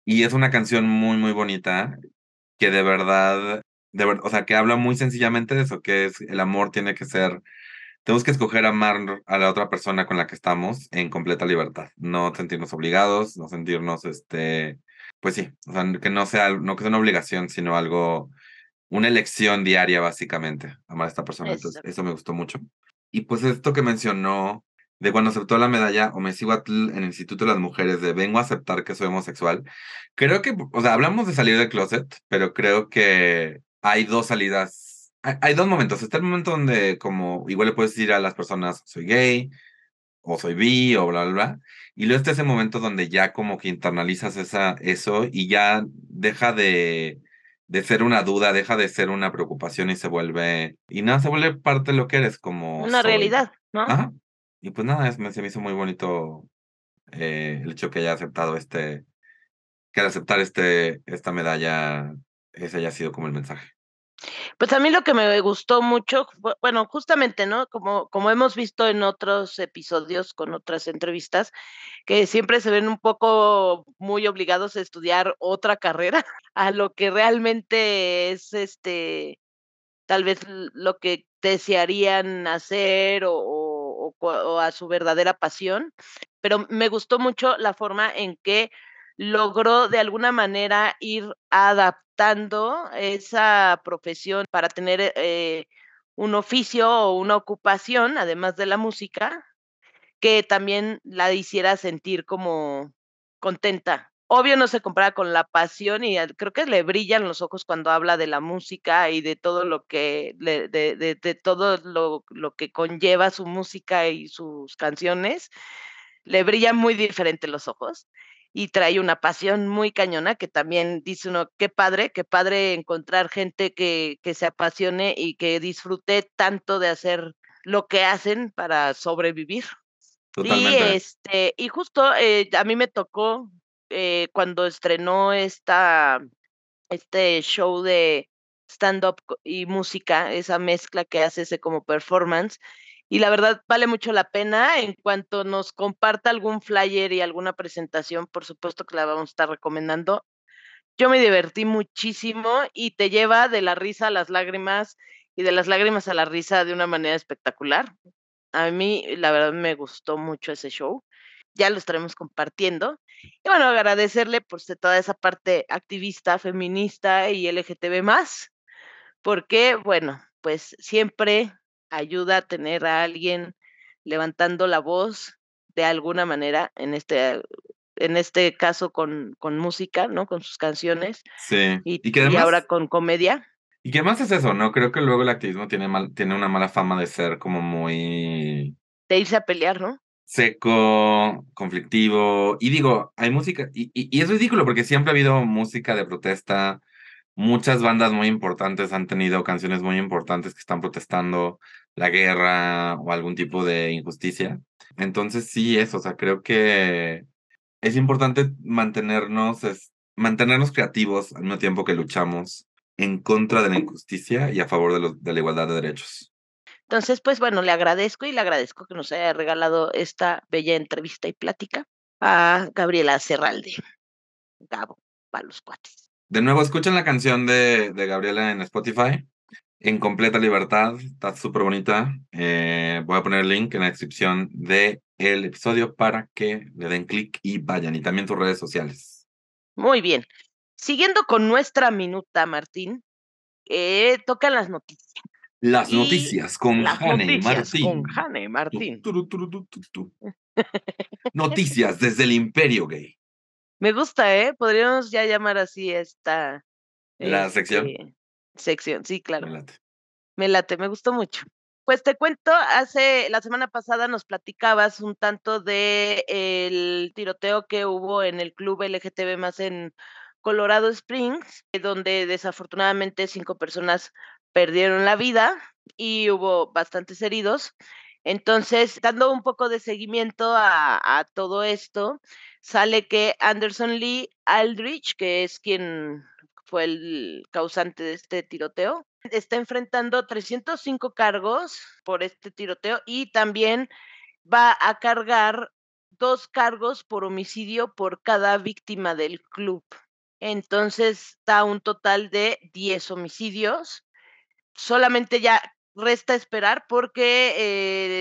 Y es una canción muy, muy bonita que de verdad, de ver- o sea, que habla muy sencillamente de eso, que es el amor tiene que ser, tenemos que escoger amar a la otra persona con la que estamos en completa libertad, no sentirnos obligados, no sentirnos, este, pues sí, o sea, que no sea, no que sea una obligación, sino algo, una elección diaria, básicamente, amar a esta persona. Entonces, Exacto. eso me gustó mucho. Y pues esto que mencionó de cuando aceptó la medalla Omecihuatl en el Instituto de las Mujeres de vengo a aceptar que soy homosexual. Creo que, o sea, hablamos de salir del closet, pero creo que hay dos salidas, hay, hay dos momentos. Está el momento donde como igual le puedes decir a las personas soy gay o soy bi o bla, bla, bla. Y luego está ese momento donde ya como que internalizas esa, eso y ya deja de, de ser una duda, deja de ser una preocupación y se vuelve, y nada, se vuelve parte de lo que eres como... Una soy. realidad, ¿no? Ajá. Y pues nada, es- me, se me hizo muy bonito eh, el hecho que haya aceptado este, que al aceptar este, esta medalla, ese haya sido como el mensaje. Pues a mí lo que me gustó mucho, bueno, justamente, ¿no? Como, como hemos visto en otros episodios con otras entrevistas, que siempre se ven un poco muy obligados a estudiar otra carrera a lo que realmente es este, tal vez lo que desearían hacer o, a su verdadera pasión, pero me gustó mucho la forma en que logró de alguna manera ir adaptando esa profesión para tener eh, un oficio o una ocupación, además de la música, que también la hiciera sentir como contenta. Obvio no se compara con la pasión y creo que le brillan los ojos cuando habla de la música y de todo lo que de, de- de todo lo, lo que conlleva su música y sus canciones. Le brillan muy diferente los ojos. y trae una pasión muy cañona que también dice uno, qué padre, qué padre encontrar gente que, que se apasione y que disfrute tanto de hacer lo que hacen para sobrevivir. Totalmente. Y, este, y justo eh, a mí me tocó eh, cuando estrenó esta, este show de stand-up y música, esa mezcla que hace ese como performance. Y la verdad vale mucho la pena. En cuanto nos comparta algún flyer y alguna presentación, por supuesto que la vamos a estar recomendando. Yo me divertí muchísimo y te lleva de la risa a las lágrimas y de las lágrimas a la risa de una manera espectacular. A mí, la verdad, me gustó mucho ese show. Ya lo estaremos compartiendo. Y bueno, agradecerle por toda esa parte activista, feminista y LGTB más, porque, bueno, pues siempre ayuda a tener a alguien levantando la voz de alguna manera, en este, en este caso con, con música, ¿no? Con sus canciones. Sí. Y, Y que y además- ahora con comedia. Y que además es eso, ¿no? Creo que luego el activismo tiene, mal, tiene una mala fama de ser como muy De irse a pelear, ¿no? Seco, conflictivo. Y digo, hay música, y, y, es ridículo porque siempre ha habido música de protesta. Muchas bandas muy importantes han tenido canciones muy importantes que están protestando la guerra o algún tipo de injusticia. Entonces sí, eso, o sea, creo que es importante mantenernos, es, mantenernos creativos al mismo tiempo que luchamos en contra de la injusticia y a favor de, los- de la igualdad de derechos. Entonces, pues bueno, le agradezco y le agradezco que nos haya regalado esta bella entrevista y plática a Gabriela Cerralde. Gabo, para los cuates. De nuevo, escuchen la canción de, de Gabriela en Spotify, en completa libertad, está súper bonita. Eh, voy a poner el link en la descripción del episodio para que le den clic y vayan, y también tus redes sociales. Muy bien. Siguiendo con nuestra minuta, Martín, eh, tocan las noticias. Las noticias con Jane Martín. con Jane Martín. Tu, tu, tu. Noticias desde el imperio gay. Me gusta, ¿eh? Podríamos ya llamar así esta... ¿La sección? este, Sección, sí, claro. Me late. Me late, me gustó mucho. Pues te cuento, hace la semana pasada nos platicabas un tanto de el tiroteo que hubo en el club LGTB más en Colorado Springs, donde desafortunadamente cinco personas perdieron la vida y hubo bastantes heridos. Entonces, dando un poco de seguimiento a, todo esto, sale que Anderson Lee Aldrich, que es quien fue el causante de este tiroteo, está enfrentando 305 cargos por este tiroteo y también va a cargar dos cargos por homicidio por cada víctima del club. Entonces da un total de 10 homicidios. Solamente ya resta esperar porque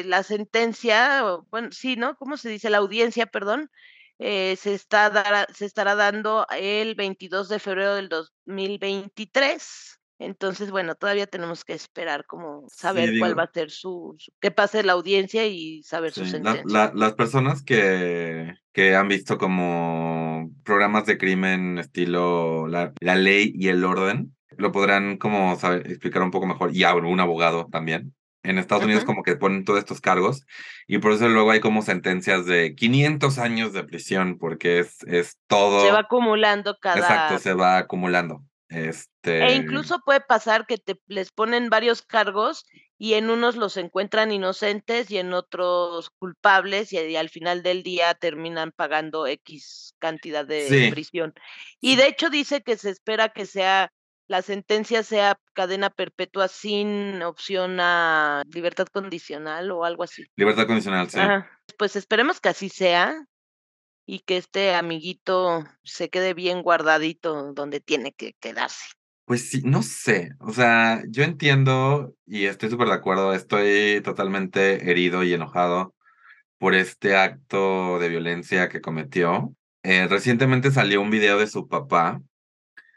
eh, la sentencia, bueno, sí, ¿no? ¿Cómo se dice? La audiencia, perdón, eh, se, está se estará dando el 22 de febrero del 2023. Entonces, bueno, todavía tenemos que esperar como saber cuál digo. va a ser su, su- que pase la audiencia y saber su Sí, la- sentencia. la- las personas que, que han visto como programas de crimen estilo la, la ley y el orden, lo podrán como saber, explicar un poco mejor, y a un abogado también. En Estados Unidos Ujú. como que ponen todos estos cargos y por eso luego hay como sentencias de 500 años de prisión porque es, es todo... Se va acumulando cada... Exacto, se va acumulando. Este... E incluso puede pasar que te les ponen varios cargos y en unos los encuentran inocentes y en otros culpables y, y al final del día terminan pagando X cantidad de Sí. prisión. Y de hecho dice que se espera que sea la sentencia sea cadena perpetua sin opción a libertad condicional o algo así. Libertad condicional, sí. Ajá. Pues esperemos que así sea y que este amiguito se quede bien guardadito donde tiene que quedarse. Pues sí, no sé, o sea, yo entiendo y estoy súper de acuerdo, estoy totalmente herido y enojado por este acto de violencia que cometió. Eh, recientemente salió un video de su papá,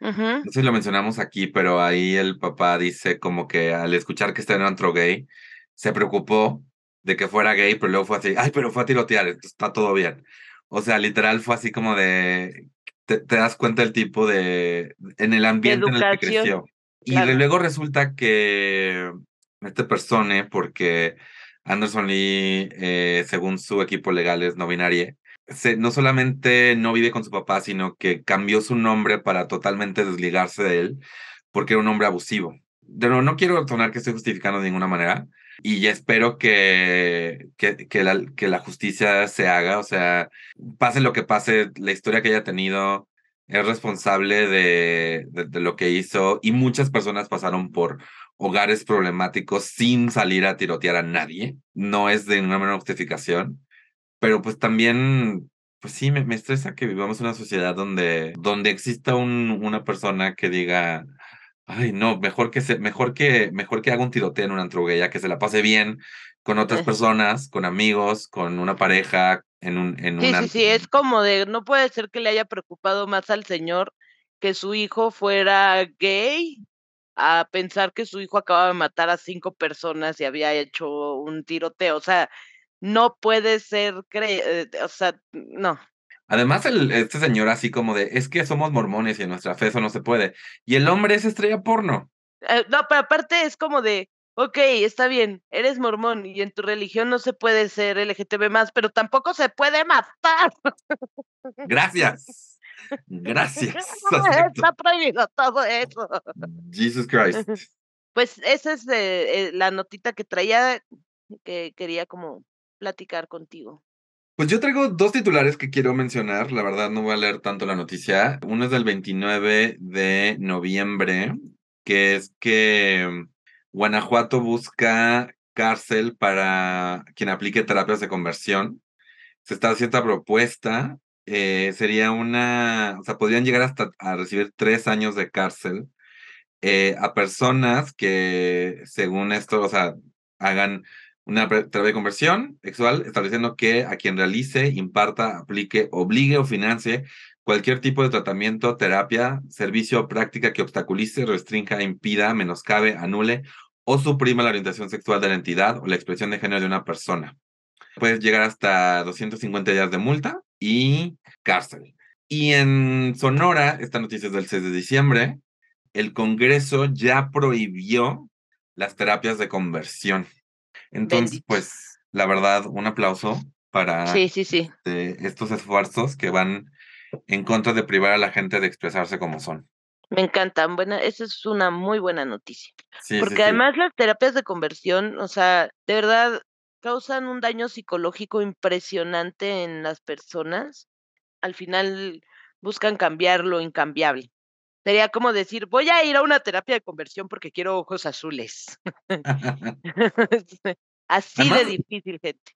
Ujú. no sé si lo mencionamos aquí, pero ahí el papá dice como que al escuchar que está en un antro gay, se preocupó de que fuera gay, pero luego fue así, ay, pero fue a tirotear, está todo bien. O sea, literal fue así como de, te, te das cuenta el tipo de, en el ambiente en el que creció. Y claro. luego resulta que este persona, porque Anderson Lee, eh, según su equipo legal, es no binario, no solamente no vive con su papá, sino que cambió su nombre para totalmente desligarse de él, porque era un hombre abusivo. Nuevo, no quiero sonar que estoy justificando de ninguna manera, y espero que, que, la, justicia se haga, o sea, pase lo que pase, la historia que haya tenido es responsable de, de, de lo que hizo y muchas personas pasaron por hogares problemáticos sin salir a tirotear a nadie. No es de una menor justificación, pero pues también, pues sí, me, me estresa que vivamos una sociedad donde, donde exista un, una persona que diga, ay, no, mejor que, se, mejor que, mejor que haga un tiroteo en una antro ya que se la pase bien con otras personas, con amigos, con una pareja, en un... En sí, una... sí, sí, es como de, no puede ser que le haya preocupado más al señor que su hijo fuera gay a pensar que su hijo acaba de matar a cinco personas y había hecho un tiroteo. O sea, no puede ser, cre o sea, no. Además, el, este señor así como de, es que somos mormones y en nuestra fe eso no se puede. Y el hombre es estrella porno. Eh, no, pero aparte es como de, ok, está bien, eres mormón y en tu religión no se puede ser LGTB más, pero tampoco se puede matar. Gracias. Gracias. Está prohibido todo eso. Jesus Christ. Pues esa es eh, eh, la notita que traía que quería como platicar contigo. Pues yo traigo dos titulares que quiero mencionar. La verdad, no voy a leer tanto la noticia. Uno es del 29 de noviembre, que es que Guanajuato busca cárcel para quien aplique terapias de conversión. Se está haciendo esta propuesta. Eh, sería una, o sea, podrían llegar hasta a recibir tres años de cárcel eh, a personas que, según esto, o sea, hagan una terapia de conversión sexual, estableciendo que a quien realice, imparta, aplique, obligue o financie cualquier tipo de tratamiento, terapia, servicio o práctica que obstaculice, restrinja, impida, menoscabe, anule o suprima la orientación sexual de la entidad o la expresión de género de una persona. Puedes llegar hasta 250 días de multa y cárcel. Y en Sonora, esta noticia es del 6 de diciembre, el Congreso ya prohibió las terapias de conversión. Entonces, Bendito. pues, la verdad, un aplauso para Sí, sí, sí. este, estos esfuerzos que van en contra de privar a la gente de expresarse como son. Me encantan. Buena, esa es una muy buena noticia. Porque además las terapias de conversión, o sea, de verdad causan un daño psicológico impresionante en las personas. Al final buscan cambiar lo incambiable. Sería como decir, voy a ir a una terapia de conversión porque quiero ojos azules. Así de difícil, gente.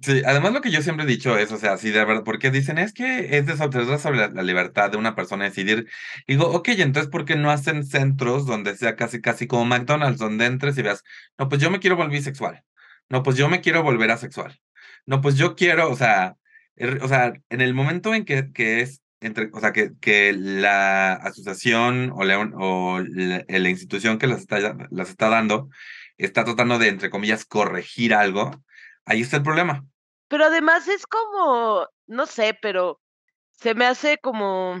Sí, además lo que yo siempre he dicho es, o sea, sí, de verdad, porque dicen, es que es de sobre, sobre la, la libertad de una persona decidir. Digo, ok, entonces, ¿por qué no hacen centros donde sea casi, casi como McDonald's, donde entres y veas, no, pues yo me quiero volver bisexual, no, pues yo me quiero volver asexual, no, pues yo quiero, o sea, er- o sea, en el momento en que, que es, entre, o sea, que, que la asociación o la, o la, institución que las está, las está dando está tratando de, entre comillas, corregir algo, ahí está el problema. Pero además es como, no sé, pero se me hace como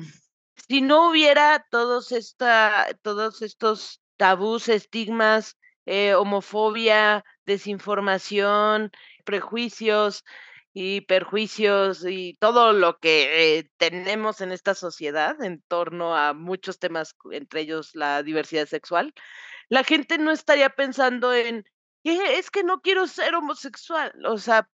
si no hubiera todos esta, todos estos tabús, estigmas, eh, homofobia, desinformación, prejuicios y perjuicios y todo lo que eh, tenemos en esta sociedad en torno a muchos temas, entre ellos la diversidad sexual, la gente no estaría pensando en, "Eh, es que no quiero ser homosexual, o sea,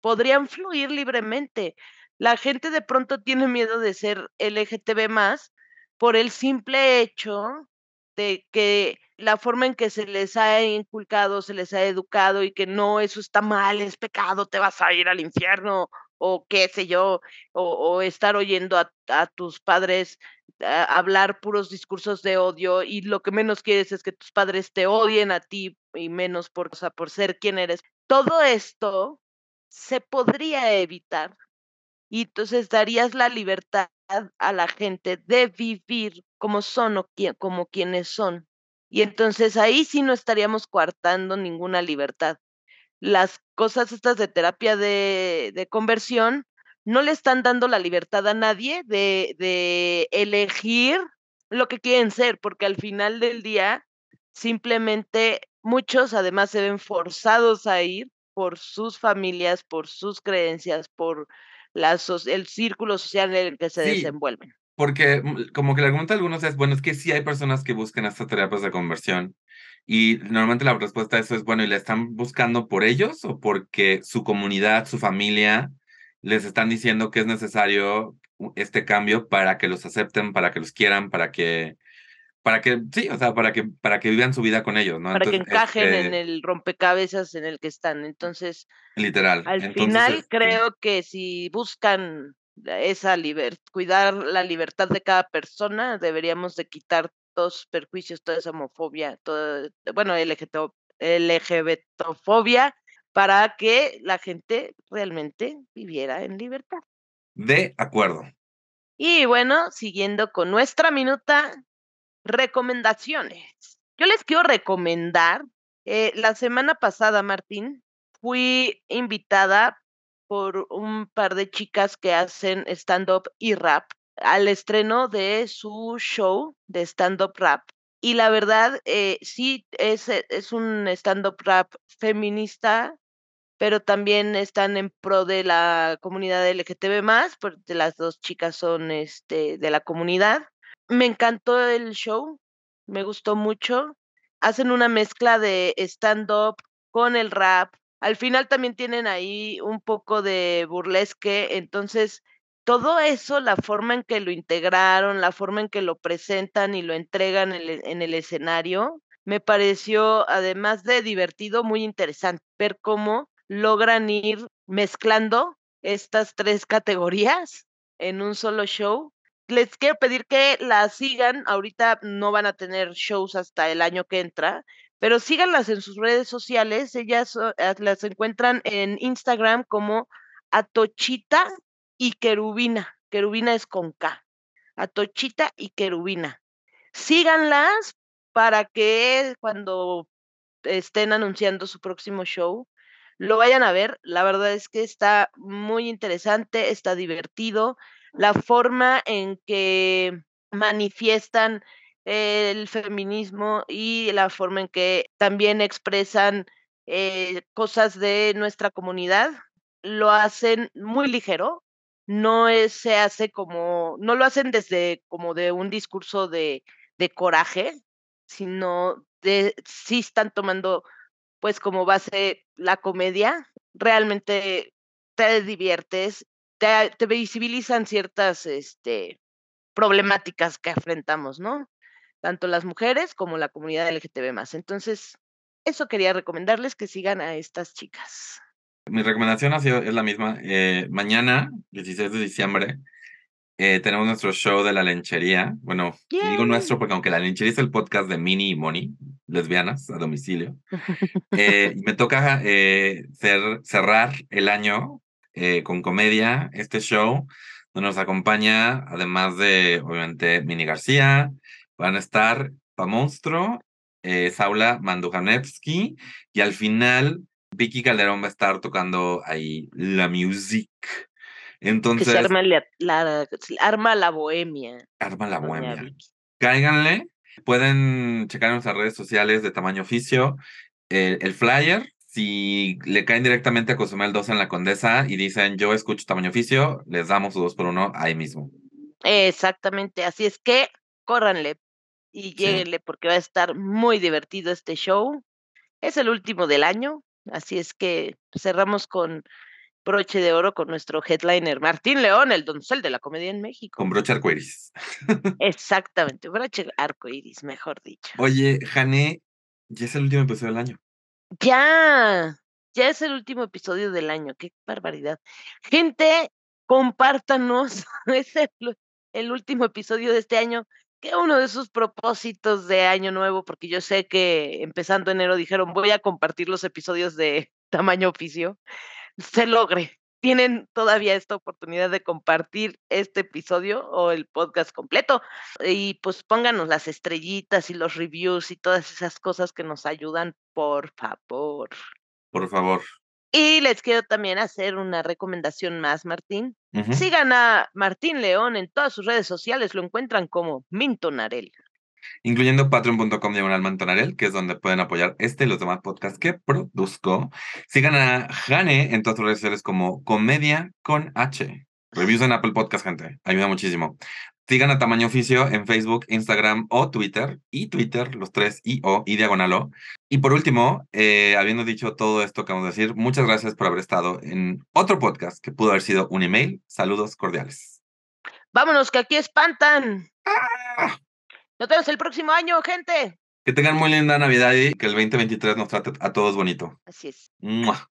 podrían fluir libremente. La gente de pronto tiene miedo de ser LGTB más por el simple hecho de que la forma en que se les ha inculcado, se les ha educado y que no, eso está mal, es pecado, te vas a ir al infierno o qué sé yo, o, estar oyendo a, tus padres a- hablar puros discursos de odio y lo que menos quieres es que tus padres te odien a ti y menos por, por ser quien eres. Todo esto se podría evitar y entonces darías la libertad a la gente de vivir como son o qui- como quienes son. Y entonces ahí sí no estaríamos coartando ninguna libertad. Las cosas estas de terapia de, de conversión no le están dando la libertad a nadie de, de elegir lo que quieren ser, porque al final del día simplemente muchos además se ven forzados a ir por sus familias, por sus creencias, por la el círculo social en el que se desenvuelven. Porque mm, como que la argumento de algunos es, bueno, es que sí hay personas que buscan estas terapias de conversión y normalmente la respuesta a eso es, bueno, ¿y le están buscando por ellos o porque su comunidad, su familia les están diciendo que es necesario este cambio para que los acepten, para que los quieran, para que para que, sí, o sea, para que, para que vivan su vida con ellos, ¿no? Para que encajen en este el rompecabezas en el que están. Entonces, literal. Al final, este creo que si buscan esa libertad, cuidar la libertad de cada persona, deberíamos de quitar todos perjuicios, toda esa homofobia, todo, bueno, LGBTofobia, para que la gente realmente viviera en libertad. De acuerdo. Y bueno, siguiendo con nuestra minuta, Recomendaciones. Yo les quiero recomendar, eh, la semana pasada, Martín, fui invitada por un par de chicas que hacen stand-up y rap al estreno de su show de stand-up rap. Y la verdad, eh, sí, es, eh, es un stand-up rap feminista, pero también están en pro de la comunidad LGTB más, porque las dos chicas son este, de la comunidad. Me encantó el show, me gustó mucho. Hacen una mezcla de stand-up con el rap. Al final también tienen ahí un poco de burlesque, entonces todo eso, la forma en que lo integraron, la forma en que lo presentan y lo entregan en el, en el escenario, me pareció, además de divertido, muy interesante ver cómo logran ir mezclando estas tres categorías en un solo show les quiero pedir que las sigan. Ahorita no van a tener shows hasta el año que entra, pero síganlas en sus redes sociales. Ellas eh, las encuentran en Instagram como Atochita y Querubina. Querubina es con K. Atochita y Querubina. Síganlas para que cuando estén anunciando su próximo show, lo vayan a ver. La verdad es que está muy interesante, está divertido la forma en que manifiestan el feminismo y la forma en que también expresan eh, cosas de nuestra comunidad, lo hacen muy ligero, no se hace como, no lo hacen desde como de un discurso de, coraje, sino de sí están tomando pues como base la comedia, realmente te diviertes te, visibilizan ciertas este, problemáticas que enfrentamos, ¿no? Tanto las mujeres como la comunidad LGTB. Entonces, eso quería recomendarles que sigan a estas chicas. Mi recomendación ha sido, es la misma. Eh, mañana, 16 de diciembre, eh, tenemos nuestro show de la lenchería. Bueno, digo nuestro porque aunque la lenchería es el podcast de Mini y Moni, lesbianas a domicilio, eh, me toca cerrar el año eh, con comedia, este show, donde nos acompaña, además de, obviamente, Mini García, van a estar Pa Monstruo, eh, Saula Mandujanevsky, y al final Vicky Calderón va a estar tocando ahí la music. Entonces. se arma la, arma la bohemia. Arma la bohemia. Cáiganle. Pueden checar en nuestras redes sociales de tamaño oficio el flyer si le caen directamente a Cozumel 2 en la Condesa y dicen yo escucho tamaño oficio, les damos su 2 por 1 ahí mismo. Exactamente, así es que córranle y lléguenle porque va a estar muy divertido este show. Es el último del año, así es que cerramos con broche de oro con nuestro headliner Martín León, el doncel de la comedia en México. Con broche arcoiris. Exactamente, broche arcoiris, mejor dicho. Oye, Jane, ya es el último episodio del año. Ya, ya es el último episodio del año, qué barbaridad. Gente, compártanos, es el, último episodio de este año, que uno de sus propósitos de año nuevo, porque yo sé que empezando enero dijeron voy a compartir los episodios de tamaño oficio, se logre. Tienen todavía esta oportunidad de compartir este episodio o el podcast completo y pues pónganos las estrellitas y los reviews y todas esas cosas que nos ayudan por favor. Por favor. Y les quiero también hacer una recomendación más, Martín. Sigan a Martín León en todas sus redes sociales, lo encuentran como Mintonarel. incluyendo patreon.com diagonal mantonarel, que es donde pueden apoyar este y los demás podcasts que produzco. Sigan a Jane en todas sus redes sociales como Comedia con H. Reviews en Apple Podcast, gente. Ayuda muchísimo. Sigan a Tamaño Oficio en Facebook, Instagram o Twitter. Y Twitter, los tres I O y diagonal O. Y por último, eh, habiendo dicho todo esto que vamos a decir, muchas gracias por haber estado en otro podcast que pudo haber sido un email. Saludos cordiales. Vámonos, que aquí espantan. ¡Ah! Nos vemos el próximo año, gente. Que tengan muy linda Navidad y que el 2023 nos trate a todos bonito. Así es. ¡Mua!